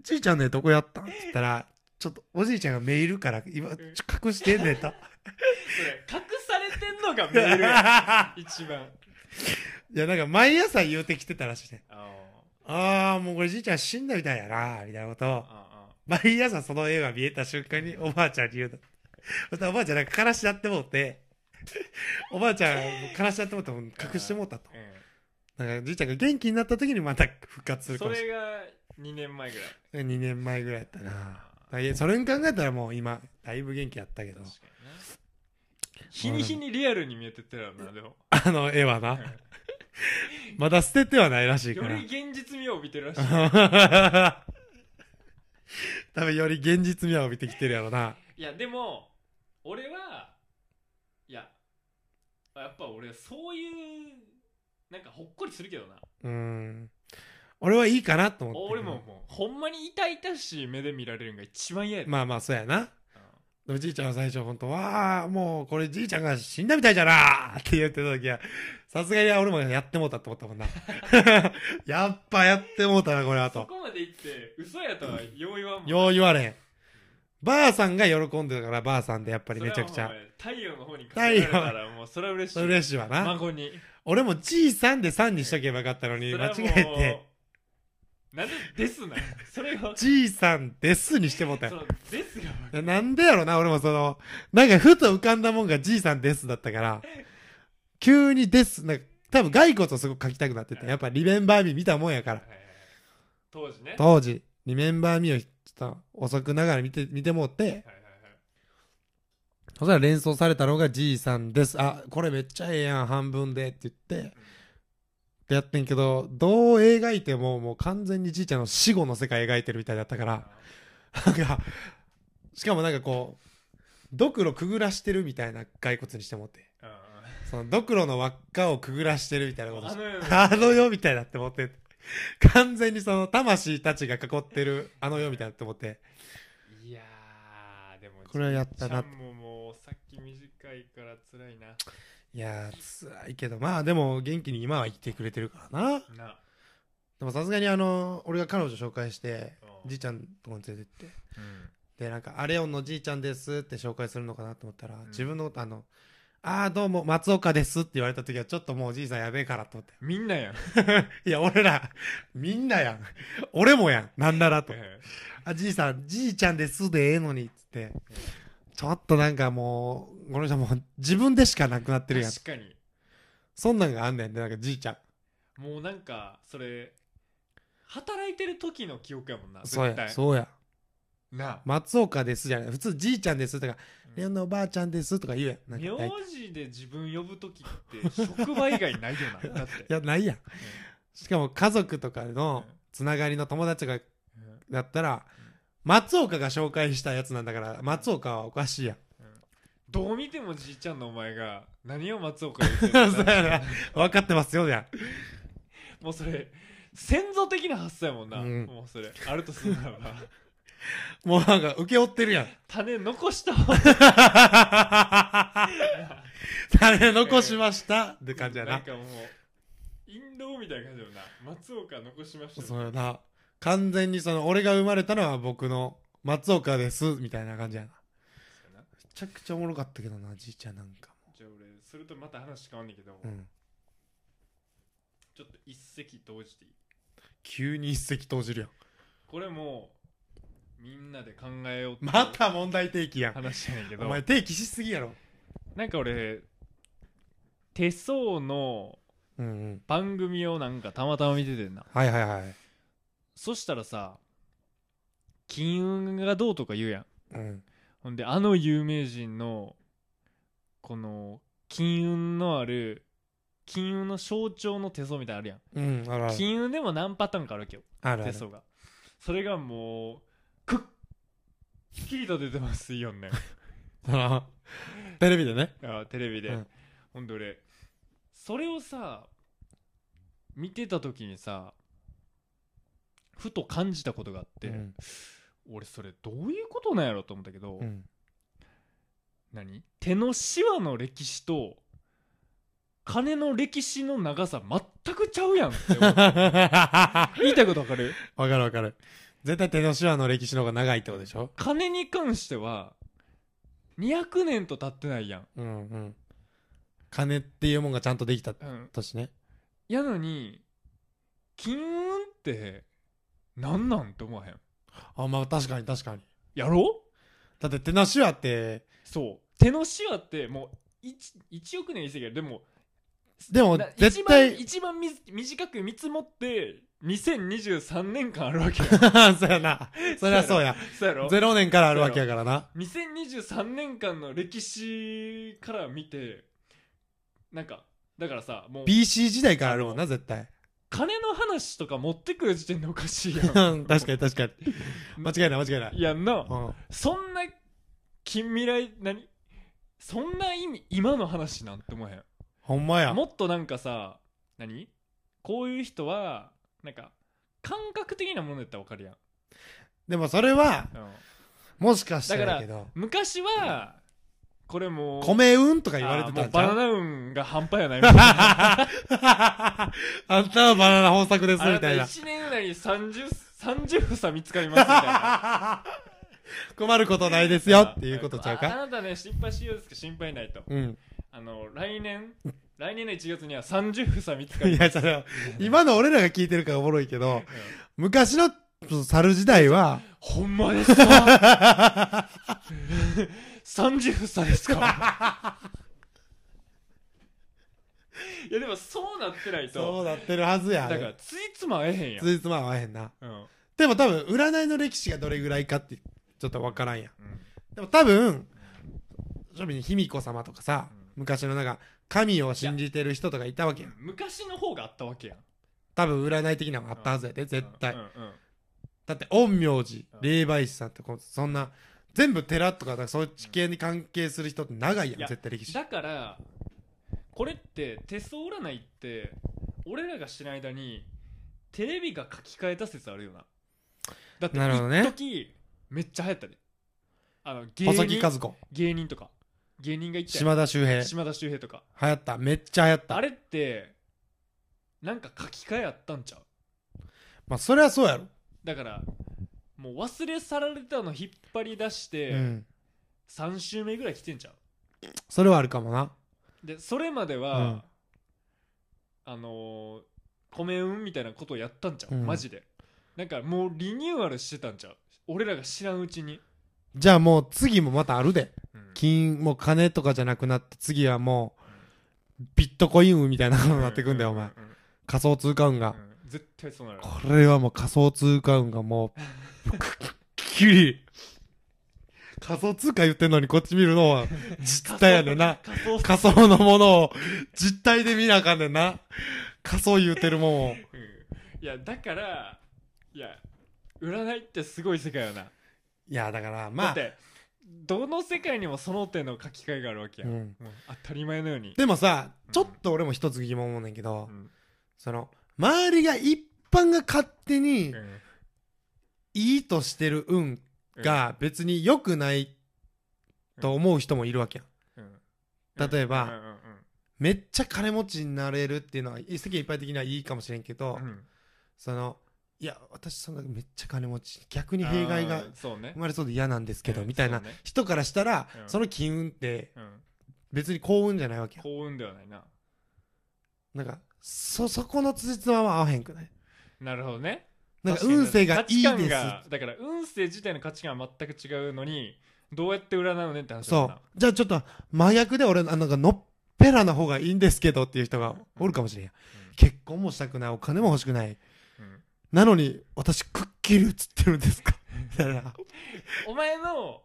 じいちゃんの絵どこやったん？って言ったら、ちょっとおじいちゃんがメールから今、ちょ隠してんねんと。それ隠されてんのがメールや一番。いや、なんか毎朝言うてきてたらしいね。ああー、もうこれじいちゃん死んだみたいやな、みたいなことを。あ毎朝その絵が見えた瞬間におばあちゃんに言うの。そしたらおばあちゃんなんかからしやってもうて、おばあちゃんからしやってもうても隠してもうたと。なんかじいちゃんが元気になった時にまた復活するかそもしれれが2年前ぐらいない。2年前ぐらいやったな。それに考えたらもう今、だいぶ元気やったけど。確かにな日に日にリアルに見えてってるやろなでもあの絵はな。まだ捨ててはないらしいからより。現実味を帯びてるらしい 多分より現実味を帯びてきてるやろな。いやでも俺はいややっぱ俺そういうなんかほっこりするけどなうん。俺はいいかなと思って。俺ももうほんまに痛々しい目で見られるのが一番嫌やで、まあまあ、そうやな。うんでもじいちゃんは最初本当わあ、もうこれじいちゃんが死んだみたいじゃなって言ってた時は、さすがに俺もやってもうたって思ったもんな。やっぱやってもうたな、これはと。そこまで言って嘘やとはよう言わんもんよう言われん。ばあさんが喜んでたから、ばあさんでやっぱりめちゃくちゃ。太陽の方にかけられたらもうそれは嬉しい嬉しいわな。孫に俺もじいさんで3にしとけばよかったのに、間違えて、なんでですなそれがじいさんですにしてもうたよ。ですが分かる。なんでやろな、俺もその、なんかふと浮かんだもんがじいさんですだったから、急にです、なんか多分骸骨をすごく書きたくなってた。やっぱリメンバーミー見たもんやから。はいはいはい。当時ね。当時、リメンバーミーをちょっと遅くながら見て、見てもって、はいはいはいそしたら連想されたのがじいさんです。あ、これめっちゃええやん、半分でって言って、ってやってんけど、どう描いてももう完全にじいちゃんの死後の世界描いてるみたいだったから、なんか、しかもなんかこう、ドクロくぐらしてるみたいな骸骨にしてもって。そのドクロの輪っかをくぐらしてるみたいなこと。あの世みたいだって思って。完全にその魂たちが囲ってるあの世みたいだって思って。いやーでもこれはやったなももうさっき短いから辛いないやー辛いけどまあでも元気に今は生きてくれてるからな。な。でもさすがにあの俺が彼女紹介してうん。じいちゃんとこに連れてって。うん。でなんか「あれオンのじいちゃんです」って紹介するのかなと思ったら、ん。自分のことあの「ああどうも松岡です」って言われた時はちょっともうおじいさんやべえからと思って。みんなやん。いや俺らみんなやん。俺もやん。なんならと。あ、じいさん、じいちゃんですでええのに、つって。ちょっとなんかもう、この人もう自分でしかなくなってるやん。確かにそんなんがあんねんで、なんかじいちゃん。もうなんかそれ働いてる時の記憶やもんなそう絶対や、そうや。な松岡ですじゃない。普通、じいちゃんですとか、うんレオンのおばあちゃんですとか言うやん。なんか名大体字で自分呼ぶ時って職場以外ないよな だっていや、ないやん。しかも家族とかうんのつながりの友達が、うんだったら、松岡が紹介したやつなんだから、松岡はおかしいやん。どう見てもじいちゃんのお前が何を松岡言ってんの そうやな。分かってますよ、やん。もうそれ先祖的な発想やもんな、うん。もうそれあるとするならば。もうなんか、受け負ってるやん。種残した。方 種残しました。って感じやな。なんかもう印籠みたいな感じだよな。松岡残しました。そうやな完全にその俺が生まれたのは僕の松岡ですみたいな感じやな。めちゃくちゃおもろかったけどなじいちゃんなんかじゃあ俺それとまた話変わんねんけど、もうん。ちょっと一石投じていい？急に一石投じるやん。これもみんなで考えようまた問題提起やん。話やねんけどお前提起しすぎやろ。なんか俺手相のうんうん。番組をなんかたまたま見ててんな。はいはいはいそしたらさ金運がどうとか言うやん。うん。ほんであの有名人のこの金運のある金運の象徴の手相みたいなのあるやん。うんあるある。金運でも何パターンかあるわけよ。あるある。手相が。それがもうくっきりと出てますよね。あテレビでね。あテレビで、うん。ほんで俺それをさ見てた時にさふと感じたことがあって、うん。俺それどういうことなんやろと思ったけど、うん。何？手のシワの歴史と金の歴史の長さ全くちゃうやんって 言いたいことわかる？わかるわかる。絶対手のシワの歴史の方が長いってことでしょ？金に関しては200年と経ってないやん、うんうん。金っていうもんがちゃんとできたうん、年ね。やのに金運ってなんなんって思わへん？あまあ確かに確かに。やろ？だって手のシワってそう。手のシワってもう 1, 1億年言い過ぎやろでもでもな絶対一番一番み短く見積もって2023年間あるわけや。そうやな。そりゃそうや。そうやろ？0年からあるわけやからな。2023年間の歴史から見てなんかだからさもう BC 時代からあるもんな絶対金の話とか持ってくる時点でおかしいやん。確かに確かに。間違いない間違いない。やんなうん。そんな近未来何？そんな意味今の話なんて思えへん。ほんまや。もっとなんかさ何？こういう人はなんか感覚的なものやったら分かるやん、でもそれはうん。もしかしたらやけど。昔はこれもう米運とか言われてたんちゃう？あーもうバナナ運が半端やないみたいなあんたはバナナ豊作ですあなたみたいな。1年以内に 30, 30房見つかりますみたいな。困ることないですよっていうことちゃうああかなたね心配しようですけど心配ないと。うん。あの来年来年の1月には30房見つかります。いやそれは今の俺らが聞いてるからおもろいけどうん。昔の猿時代は。ほんまですか？30房ですか？いやでもそうなってないそうとなってるはずやだからついつま合えへんやん、ついつま合わへんな。うん。でも多分占いの歴史がどれぐらいかってちょっとわからんやん。でも多分庶民に卑弥呼様とかさうん昔のなんか神を信じてる人とかいたわけやん。昔の方があったわけやん。多分占い的なのがあったはずやで絶対。うんうんうんだって陰陽師うん。霊媒師さんってこうそんな全部寺とかだからそっち系に関係する人って長いやんいや絶対歴史。だからこれって手相占いって俺らが知らない間にテレビが書き換えた説あるよな。だってなるほどね。一時めっちゃ流行ったで。あの芸細木和人子。芸人とか。芸人が言って島田秀平。島田秀平とか。流行った。めっちゃ流行った。あれってなんか書き換えあったんちゃう？まあそれはそうやろだからもう忘れ去られたの引っ張り出して、うん。3週目ぐらい来てんちゃう？それはあるかもな。でそれまでは、うん。あのー米運みたいなことをやったんちゃう、うん。マジで。なんかもうリニューアルしてたんちゃう？俺らが知らんうちに、じゃあもう次もまたあるで。うん。金もう金とかじゃなくなって次はもうビットコイン運みたいなのになってくんだよお前。仮想通貨運が。うん絶対そうなる。これはもう仮想通貨運がもうくっきり。仮想通貨言ってんのにこっち見るのは実体やねんな。仮想のものを実体で見なあかんねんな。仮想言うてるもんを。うん。いやだからいや占いってすごい世界よな、いやだからだまあ。ってどの世界にもその手の書き換えがあるわけや、うん。当たり前のように、でもさうんちょっと俺も一つ疑問思うねんけどうん。その周りが一般が勝手にうん。いいとしてる運が別に良くないと思う人もいるわけやん。うん。例えばめっちゃ金持ちになれるっていうのは世間一般的にはいいかもしれんけど、うん。そのいや私そんなめっちゃ金持ち逆に弊害が生まれそうで嫌なんですけど、うんみたいな人からしたら、うん。その金運ってうん。別に幸運じゃないわけや幸運ではないな。なんかそそこの辻褄は合わへんくない？なるほどね。なんか運勢がいいです。がだから運勢自体の価値観は全く違うのにどうやって占うのねって話だそな。う。じゃあちょっと真逆で俺あなんかのっぺらな方がいいんですけどっていう人がおるかもしれんや、結婚もしたくないお金も欲しくない。うん。うんなのに私くっきり映ってるんですか？お前の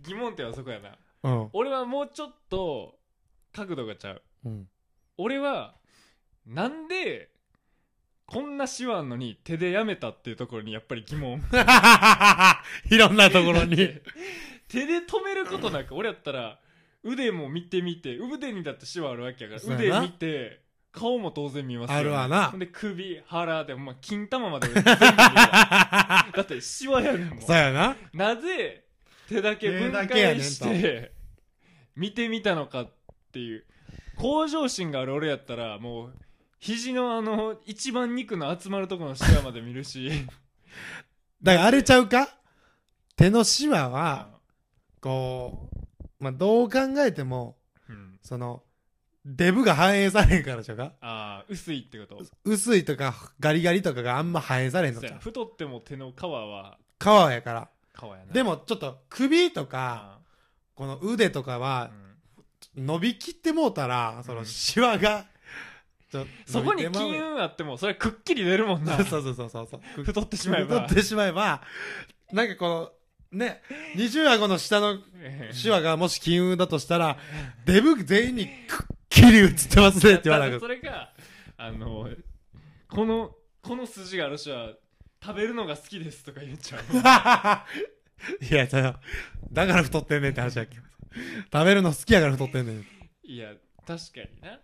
疑問点はそこやな。うん。俺はもうちょっと角度がちゃう。うん。俺はなんでこんな手腕のに手でやめたっていうところにやっぱり疑問。いろんなところに。手で止めることなく俺やったら腕も見てみて腕にだって手話あるわけやから腕見て顔も当然見ますよ、あるわな。で首腹で、まあ、金玉まで俺全部見るわ。だってシワやねんもん。そうやな。なぜ手だけ分解として見てみたのかっていう。向上心がある俺やったらもう肘のあの一番肉の集まるところのシワまで見るし。だからあれちゃうか？手のシワはこうまあどう考えてもうん。そのデブが反映されんからちゃうか？ああ薄いってこと？薄いとかガリガリとかがあんま反映されんのちゃう？太っても手の皮は皮やから。皮やな。でもちょっと首とかあこの腕とかあはうん。伸びきってもうたらそのうん。シワがちょそこに金運あってもそれくっきり出るもんな。そうそうそうそうそう。太ってしまえば。太ってしまえばなんかこのね二重顎の下の手話がもし金運だとしたらデブ全員にくっきり映ってますねって言わなく。それがあのこのこの筋がある人は食べるのが好きですとか言っちゃう。いやだから太ってんねんって話だっけ食べるの好きやから太ってんねん。いや確かにな、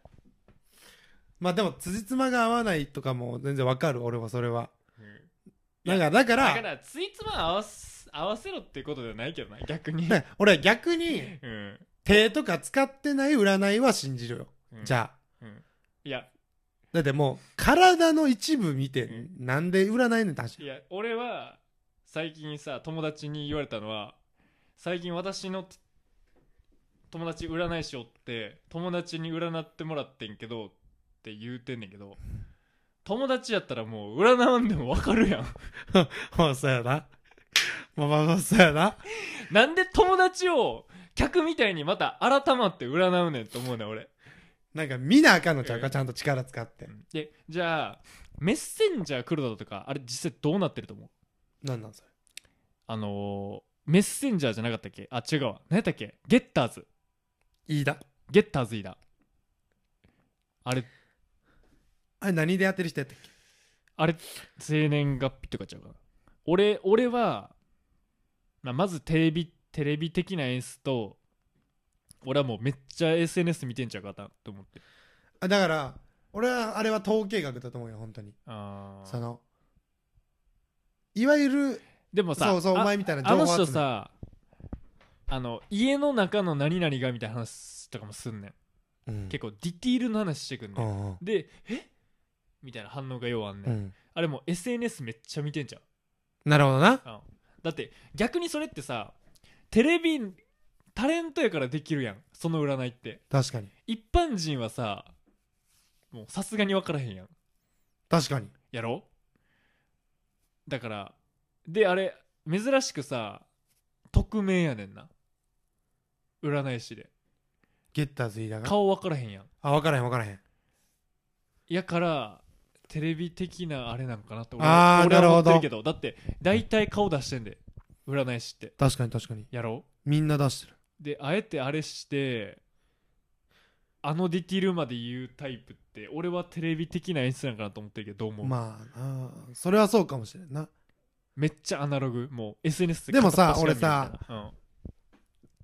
まあでも辻褄が合わないとかも全然わかる俺はそれは。うん。なんかだからだからついつま合わす合わせろってことではないけどな逆に、ね俺は逆にうん。手とか使ってない占いは信じるよ、うん。じゃあ。うん。いや。だってもう体の一部見て、うなんで占いねんって話。いや俺は最近さ友達に言われたのは最近私の友達占い師おって友達に占ってもらってんけどって言うてんねんけど友達やったらもう占わんでも分かるやん。まあそうやな。まあまあまあそうやな。なんで友達を客みたいにまた改まって占うねんと思うねん俺。なんか見なあかんのちゃうか、うんちゃんと力使って、でじゃあメッセンジャー来るだとかあれ実際どうなってると思う？なんなんそれ？あのー、メッセンジャーじゃなかったっけ？あ違うわ。何やったっけ？ゲッターズ。いいだゲッターズいいだあれあれ何でやってる人やったっけ？あれ生年月日とかちゃうかな。俺俺は、まあ、まずテレビテレビ的な演出と俺はもうめっちゃ SNS 見てんちゃうかなと思って。あだから俺はあれは統計学だと思うよ本当に。あそのいわゆるでもさそうそうあお前みたいなあの情報集め。人さあの家の中の何々がみたいな話とかもすんねん、うん。結構ディティールの話してくんね、ん。でえ？みたいな反応がようあんねん、うん。あれもう SNS めっちゃ見てんじゃん。なるほどな。うん。だって逆にそれってさテレビタレントやからできるやん。その占いって。確かに。一般人はさもうさすがに分からへんやん。確かに。やろ？だからであれ珍しくさ匿名やねんな。占い師で。ゲッターズ飯田が？顔分からへんやん。あ分からへん分からへん。やからテレビ的なあれなんかなって俺あー俺は思ってなるほど。るけどだって大体顔出してんで占い師って。確かに確かに。やろみんな出してる。であえてあれしてあのディティールまで言うタイプって俺はテレビ的な演出なんかなと思ってるけどどう思う、まあなそれはそうかもしれんな。めっちゃアナログ？もう SNS でもさ片っ端から見るみたいな。うん。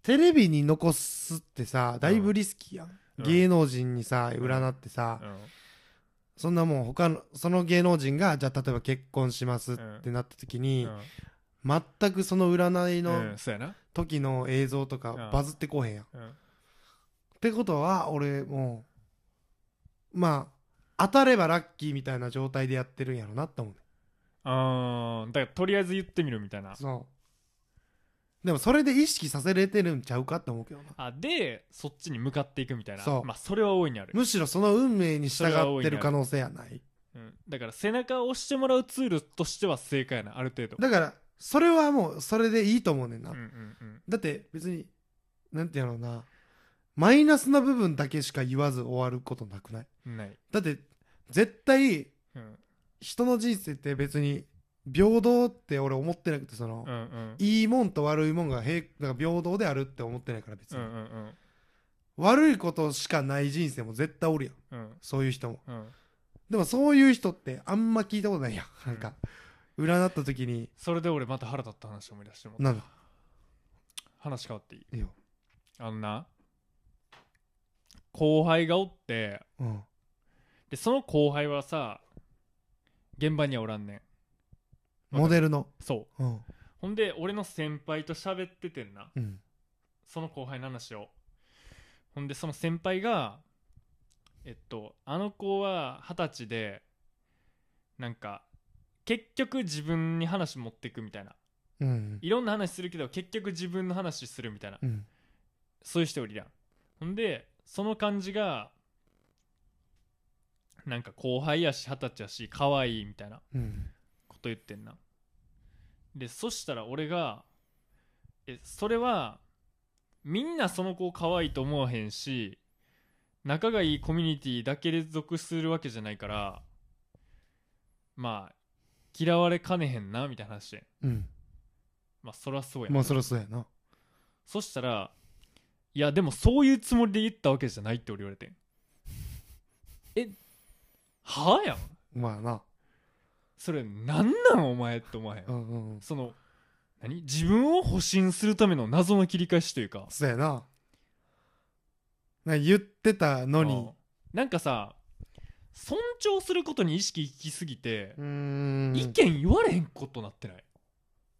テレビに残すってさだいぶリスキーやん、うん。芸能人にさ占ってさ、うんそんなもん他のその芸能人がじゃあ例えば結婚しますってなった時に、全くその占いうん、の時の映像とかうん。バズってこうへんやん、っうん、てことは俺もまあ当たればラッキーみたいな状態でやってるんやろなって思うねあーだからとりあえず言ってみるみたいな。そうでもそれで意識させれてるんちゃうかって思うけどな。あでそっちに向かっていくみたいな。そう。まあそれは大いにある、むしろその運命に従ってる可能性やない。うん、だから背中を押してもらうツールとしては正解やなある程度。だからそれはもうそれでいいと思うねんな、うんうんうん。だって別になんていうのな。マイナスな部分だけしか言わず終わることなくない？ない、だって絶対うん、人の人生って別に平等って俺思ってなくてその、うんうん。いいもんと悪いもんが平だから平等であるって思ってないから別に、うんうん悪いことしかない人生も絶対おるやん。うん。うんそういう人も。うん。でもそういう人ってあんま聞いたことないやん。なんか占った時に。それで俺また腹立った話思い出してもなんだ？話変わっていい？いいよ。あのな後輩がおってうん。でその後輩はさ現場にはおらんねんモデルの。そう。うん。ほんで俺の先輩と喋っててんな。うん。その後輩の話を。ほんでその先輩がえっとあの子は二十歳でなんか結局自分に話持っていくみたいな。うん。いろんな話するけど結局自分の話するみたいな。うん。そういう人おりやん。ほんでその感じがなんか後輩やし二十歳やし可愛いみたいな。うんこと言ってんな。でそしたら俺がえそれはみんなその子可愛いと思わへんし仲がいいコミュニティだけで属するわけじゃないからまあ嫌われかねへんなみたいな話してん。うん。まあそりゃそうやんまあそりゃそうやな。そしたらいやでもそういうつもりで言ったわけじゃないって俺言われてん。えはあやん。まあなそれなんなんお前って思わへん？うんうん。うんその何？自分を保身するための謎の切り返しというか。そうやな。な言ってたのに。うん。なんかさ尊重することに意識いきすぎて、意見言われへんことなってない？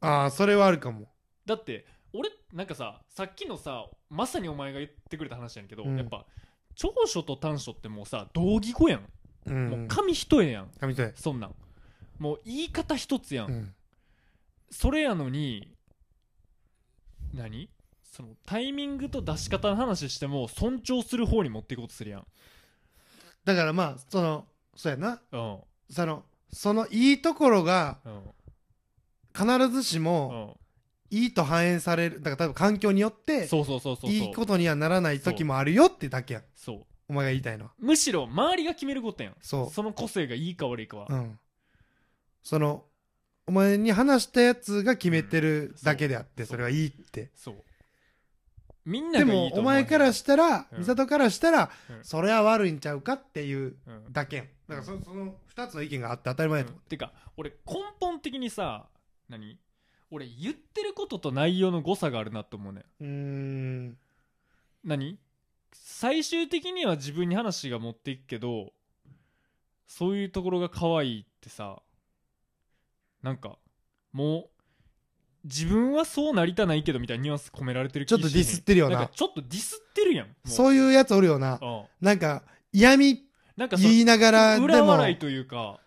ああそれはあるかも。だって俺なんかささっきのさまさにお前が言ってくれた話やんけど、うん。やっぱ長所と短所ってもうさ同義語やん、うん。もう紙一重やん。紙一重。そんなんもう言い方一つやん、うん。それやのに何？そのタイミングと出し方の話しても尊重する方に持っていこうとするやん。だからまあそのそうやな。うん。そのそのいいところがうん。必ずしうもん。いいと反映されるだから多分環境によってそうそうそうそういいことにはならない時もあるよってだけやん。そう。お前が言いたいのは。むしろ周りが決めることやん。そう。その個性がいいか悪いかは、うんそのお前に話したやつが決めてるだけであってそれはいいって。そう。みんながいでもお前からしたらうん。美里からしたらうん。それは悪いんちゃうかっていううん。だけやん。だからそその2つの意見があって当たり前やと思うん。てか俺根本的にさ何？俺言ってることと内容の誤差があるなと思うねん。ううーん。何？最終的には自分に話が持っていくけどそういうところが可愛いってさなんかもう自分はそうなりたないけどみたいなニュアンス込められてる気ちょっとディスってるよな。なんかちょっとディスってるやんもうそういうやつおるよな。う。んなんか嫌味なんかその言いながらでも。裏笑いというか。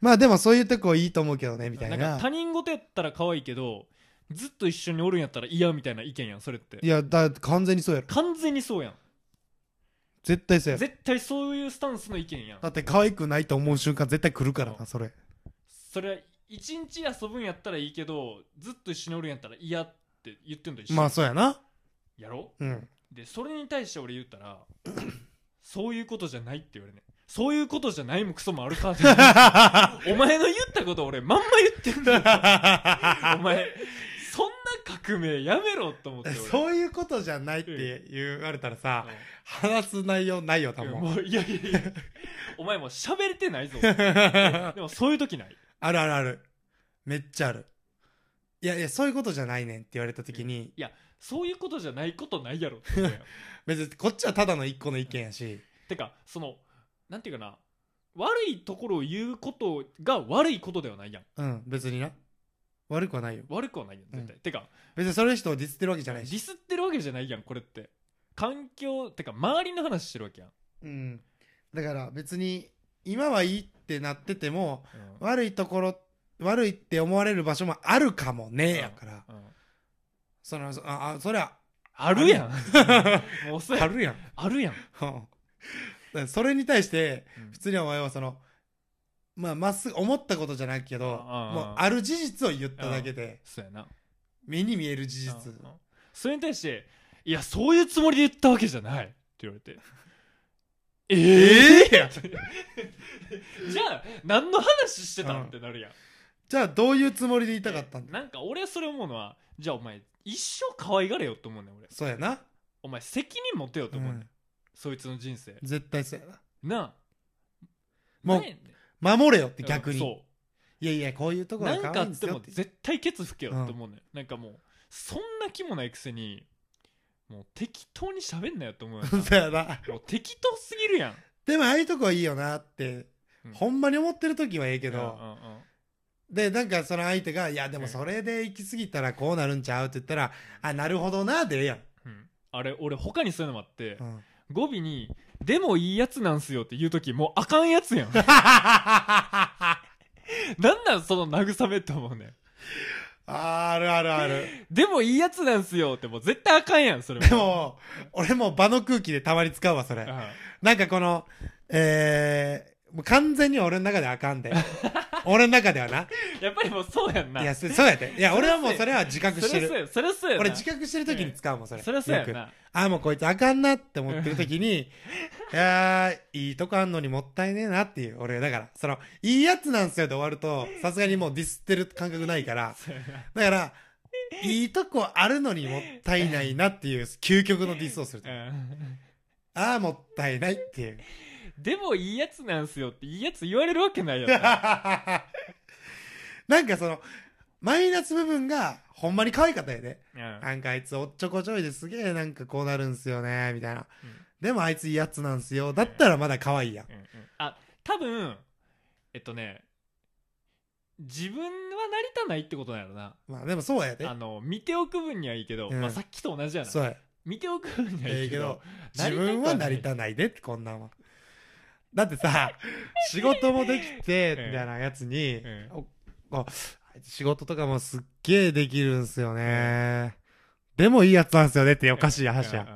まあでもそういうとこいいと思うけどねみたいな。んかな他人事やったら可愛いけどずっと一緒におるんやったら嫌みたいな意見やんそれって。いやだ完全にそうやろ。完全にそうやん。絶対そうやろ。絶対そういうスタンスの意見やん。だって可愛くないと思う瞬間絶対来るからなそれ。それは一日遊ぶんやったらいいけどずっと一緒におるんやったら嫌って言ってんと一緒まあそうやな。やろ？うん。でそれに対して俺言ったらそういうことじゃないって言われね。そういうことじゃないもクソもあるかって お前の言ったこと俺まんま言ってんだよ。お前そんな革命やめろと思って俺。そういうことじゃないって言われたらさ話す内容ないよ多うん分もういやいやいや。お前もう喋れてないぞ。でもそういう時ないあるあるある。めっちゃある。いやいやそういうことじゃないねんって言われた時に。そういうことじゃないことないやろって思うやん 別にこっちはただの一個の意見やし。てかそのなんていうかな。悪いところを言うことが悪いことではないやん。うん別にな。悪くはないよ。悪くはないやん絶対、てか別にそれ人をディスってるわけじゃないし。ディスってるわけじゃないやんこれって。環境てか周りの話してるわけやん。うん。だから別に今はいいってなっててもうん。悪いところ悪いって思われる場所もあるかもねやから。うん。そのああそりゃあるやん。もうそれあるやん。あるやん。だからそれに対してうん。普通にお前はそのまあまっすぐ思ったことじゃないけどああもうある事実を言っただけでそうやな。目に見える事実。うんうん。それに対して「いやそういうつもりで言ったわけじゃない」って言われて「えええ じゃあ何の話してたんってなるやん。じゃあどういうつもりで言いたかったんだ？なんか俺それ思うのはじゃあお前一生可愛がれよって思うねん俺。そうやな。お前責任持てよって思うねん、うん。そいつの人生。絶対そうやな。なあ。もうなんやねん。守れよって逆に。そいやいやこういうとうころなんかあっても絶対ケツ吹けよって思うねん、なんかもうそんな気もないくせにもう適当に喋んなよって思うよ そうやな。もう適当すぎるやん。でもああいうとこいいよなって、うん。ほんまに思ってる時はええけど、うんうんうん。でなんかその相手が「いやでもそれで行き過ぎたらこうなるんちゃう?」って言ったら「あなるほどな」でええやん、うん。あれ俺他にそういうのもあって、うん、語尾に「でもいいやつなんすよ」って言う時もうあかんやつやん。なんなんその慰めって思うねんあるあるある。でもいいやつなんすよってもう絶対あかんやんそれでも俺も場の空気でたまに使うわそれ。うん。なんかこのえー、もう完全に俺の中であかんで 俺の中ではな。やっぱりもうそうやんな。いやそそうやでいや俺はもうそれは自覚してる。それはそうや俺自覚してる時に使うもんそれ。それはそうやな。ああもうこいつあかんなって思ってる時に いやーいいとこあんのにもったいねえなっていう俺。だからそのいいやつなんすよで終わるとさすがにもうディスってる感覚ないから。だからいいとこあるのにもったいないなっていう究極のディスをすると。うん。ああもったいないっていうでもいいやつなんすよっていいやつ言われるわけないやんな。なんかそのマイナス部分がほんまに可愛かったよね。うん。なんかあいつおっちょこちょいですげえなんかこうなるんすよねみたいな。うん。でもあいついいやつなんすよ。だったらまだ可愛いやん。うん。うん。あ多分えっとね自分はなりたないってことなんやろな。まあでもそうやで。あの見ておく分にはいいけど、うん。まあ、さっきと同じやな。そうや。見ておく分にはいいけどええけど自分はなりたないでってこんなんはだってさ 仕事もできてうんみたいなやつに、あいつ仕事とかもすっげえできるんすよね、でもいいやつなんすよねっておかしい話や、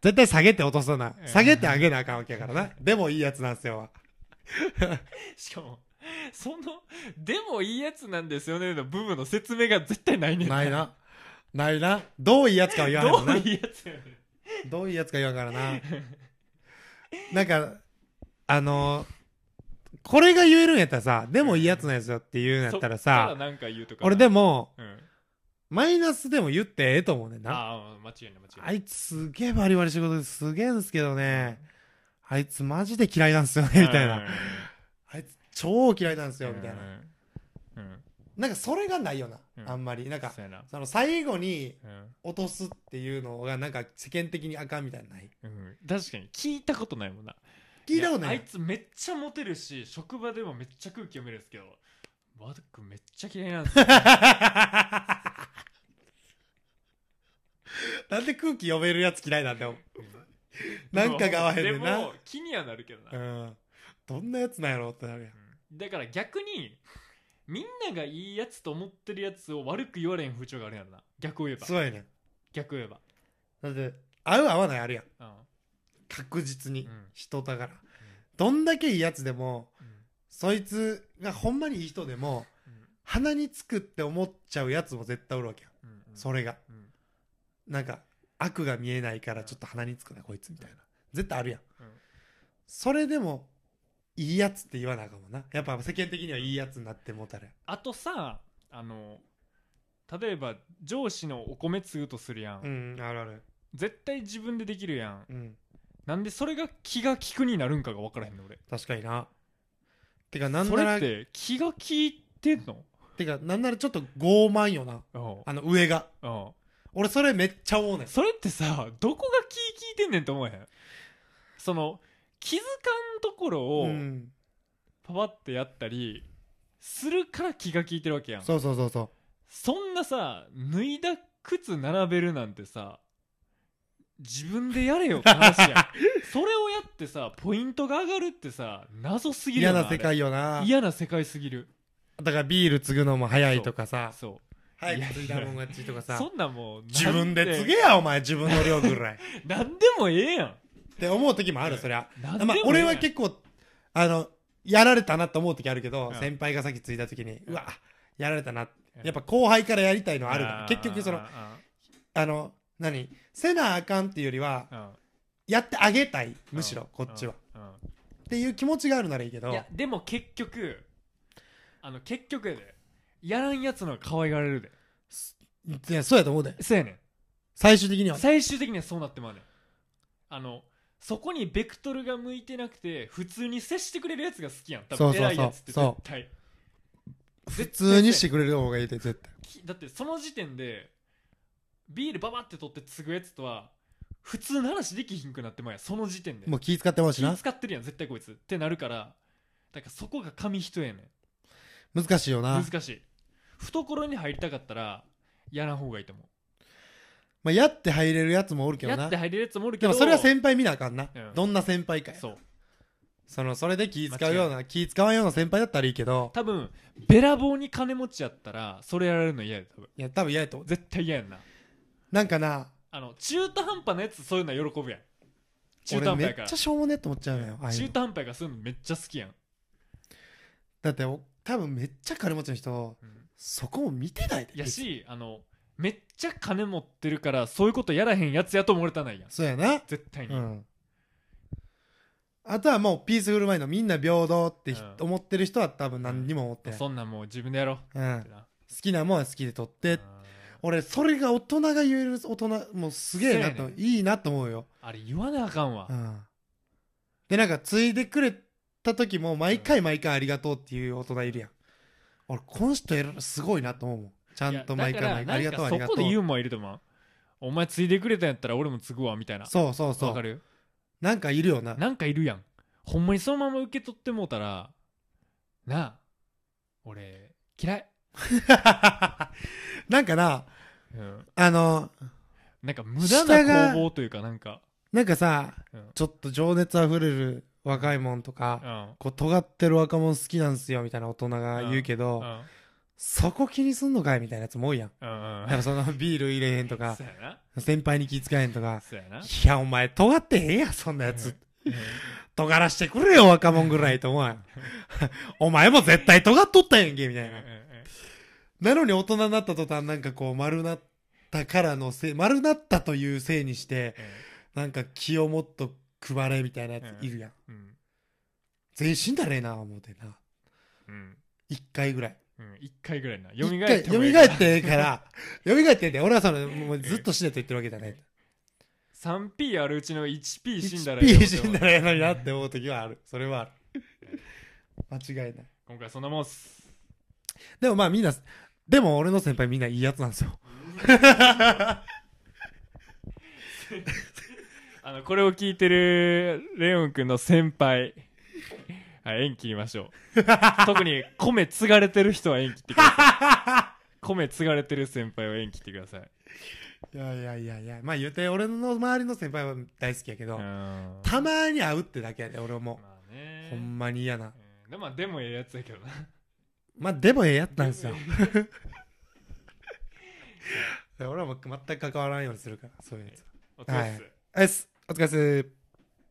絶対下げて落とさなうん下げてあげなあかんわけやからな。でもいいやつなんすよ。しかもその「でもいいやつなんですよね」の部分の説明が絶対ないねんな。いな。ないな。どういいやつかは言わないもんな。どういいやつどういうやつか言わんからな。なんか、あのーこれが言えるんやったらさ、でもいいやつなんですよって言うんやったらさ、なんか言うとか俺でも、うん。マイナスでも言ってええと思うねんな。ああ間違いない間違いない。あいつすげえバリバリ仕事ですげえんすけどね、あいつマジで嫌いなんすよね、みたいな。あいつ超嫌いなんすよ、みたいな。うん。うん。なんかそれがないよな、うん。あんまり。なんか、その最後にうん。落とすっていうのがなんか世間的にあかんみたいなのない。うん。確かに。聞いたことないもんな聞いたことないやあいつめっちゃモテるし職場でもめっちゃ空気読めるんですけどワド君めっちゃ嫌いなんですよ なんで空気読めるやつ嫌いなんだよ。なんかが合わへんねんなでも気にはなるけどな、うん。どんなやつなんやろってなるやん。うんだから逆にみんながいいやつと思ってるやつを悪く言われん風潮があるやろな逆を言えばそうやねん。逆を言えばだって、合う合わないあるやん。うん確実に。うん人だから。どんだけいいやつでも、うんそいつがほんまにいい人でも、うん鼻につくって思っちゃうやつも絶対おるわけやん。うんうんそれが。うんなんか、悪が見えないからちょっと鼻につくな、こいつみたいな。絶対あるやん。うんそれでも、いいやつって言わなあかんもんな。やっぱ世間的にはいいやつになってもうたら。あとさあの例えば上司のお米継ぐとするやん、うん、あるある。絶対自分でできるやんうん。なんでそれが気が利くになるんかが分からへんの俺確かにな。てか、なんそなら、れって気が利いてんの？てか、なんならちょっと傲慢よな。うんあの、上が。うん俺、それめっちゃ思うねん。それってさどこが気利いてんねんって思えへん？その気づかんところうをん。パパってやったりするから気が利いてるわけやんそうそうそうそそんなさ脱いだ靴並べるなんてさ自分でやれよって話やん。それをやってさポイントが上がるってさ謎すぎるよな嫌な世界よな。嫌な世界すぎる。だからビール継ぐのも早いとかさ。そ早く継いだもん勝ちとかうさ。そんなんもう自分で継継げやお前。自分の量ぐらい。っ なんでもええやて思う時もあるそりゃ。んなんでも俺は結構あのやられたなと思う時あるけどうん。先輩が先継いだ時にうん。うわやられたな。うん。やっぱ後輩からやりたいのはあるから。ー。結局そのああの何？せなあかんっていうよりはーあやってあげたいむしろうん。こっちは。ーうん。っていう気持ちがあるならいいけど。いやでも結局あの結局やで。やらんやつの方が可愛がられるで。いやそうやと思うで。そうやね最終的には。ん最終的にはそうなってまうねん。あのそこにベクトルが向いてなくて普通に接してくれるやつが好きやん。多分偉いやつって絶対。普通にしてくれる方がいいで絶対。きだってその時点でビールババって取って継ぐやつとは普通の話できひんくなってまうやん。その時点で。もう気使ってますし気な使ってるやん絶対こいつ。ってなるからだからそこが紙一重やねん。難しいよな。難しい。懐に入りたかったらやらん方がいいと思う。まあやって入れるやつもおるけどな。やって入れるやつもおるけどでもそれは先輩見なあかんな。うん。どんな先輩かやそう。そのそれで気使うような気使わんような先輩だったらいいけど。多分べらぼうに金持ちやったらそれやられるの嫌やで多分。いや多分嫌やと思う。絶対嫌やんななんかな。あの中途半端なやつそういうのは喜ぶやん。中途俺めっ半端やから。ちゃしょうもねって思っちゃうのよああいうの。中途半端やからそういうのめっちゃ好きやん、だってお多分めっちゃ金持ちの人そこも見てないでやしあのめっちゃ金持ってるからそういうことやらへんやつやと思われたないやん。そうやな。絶対に、うん。あとはもうピースフルマインドみんな平等ってひうん。思ってる人は多分何にも思ってない、そんなんもう自分でやろう。うん。ってな。好きなもんは好きで取ってうん俺それが大人が言える大人もうすげえなと、ねいいなと思うよ、あれ言わなあかんわ、うん、でなんか継いでくれた時も毎回毎回ありがとうっていう大人いるやん。俺この人すごいなと思うもん。ちゃんと毎回毎回ありがとうありがとう。そこでユーモアいると思う。お前ついでくれたんやったら俺も継ぐわみたいな。そうそうそう。わかる？なんかいるよな。なんかいるやん。ほんまにそのまま受け取ってもうたらなあ俺嫌い、なんかなうん、あのなんか無駄な攻防というかなんか。なんかさうん。ちょっと情熱あふれる若いもんとか、うん。こう尖ってる若者好きなんすよみたいな大人が言うけど、うん。そこ気にすんのかいみたいなやつも多いやん。うんうん。そのビール入れへんとか先輩に気遣えへんとか、いや、お前尖ってへんやん、そん。なやつ。うん。尖らしてくれよ、若者ぐらいと思うやん。お前も絶対尖っとったやんけ、みたいな。なのに大人になった途端なんかこう丸なったからのせい、丸なったというせいにして、なんか気をもっと配れみたいなやついるやん。うん全身だねえな、思うてな。うん一回ぐらい。うん一回ぐらいな一蘇ってもいいからってええから、蘇ってんで、俺はその、もうずっと死ねと言ってるわけじゃない。3P あるうちの 1P 死んだらええよ P 死んだらええのになって思う時はある。それはある。間違いない。今回そんなもんっすでもまあみんな、でも俺の先輩みんないいやつなんですよ。あのこれを聞いてるレオン君の先輩。はい縁切りましょう。特に米継がれてる人は縁切ってください。米継がれてる先輩は縁切ってください。いやいやいやいや、まあ言うて俺の周りの先輩は大好きやけど、うん。たまに会うってだけやで、俺はも。まあね。う。ほんまに嫌な。うん。でもまあでもええやつやけどなまあでもええやつなんですよ。俺はもう全く関わらんようにするから、そういうやつ。お疲れっす、はい。お疲れっす。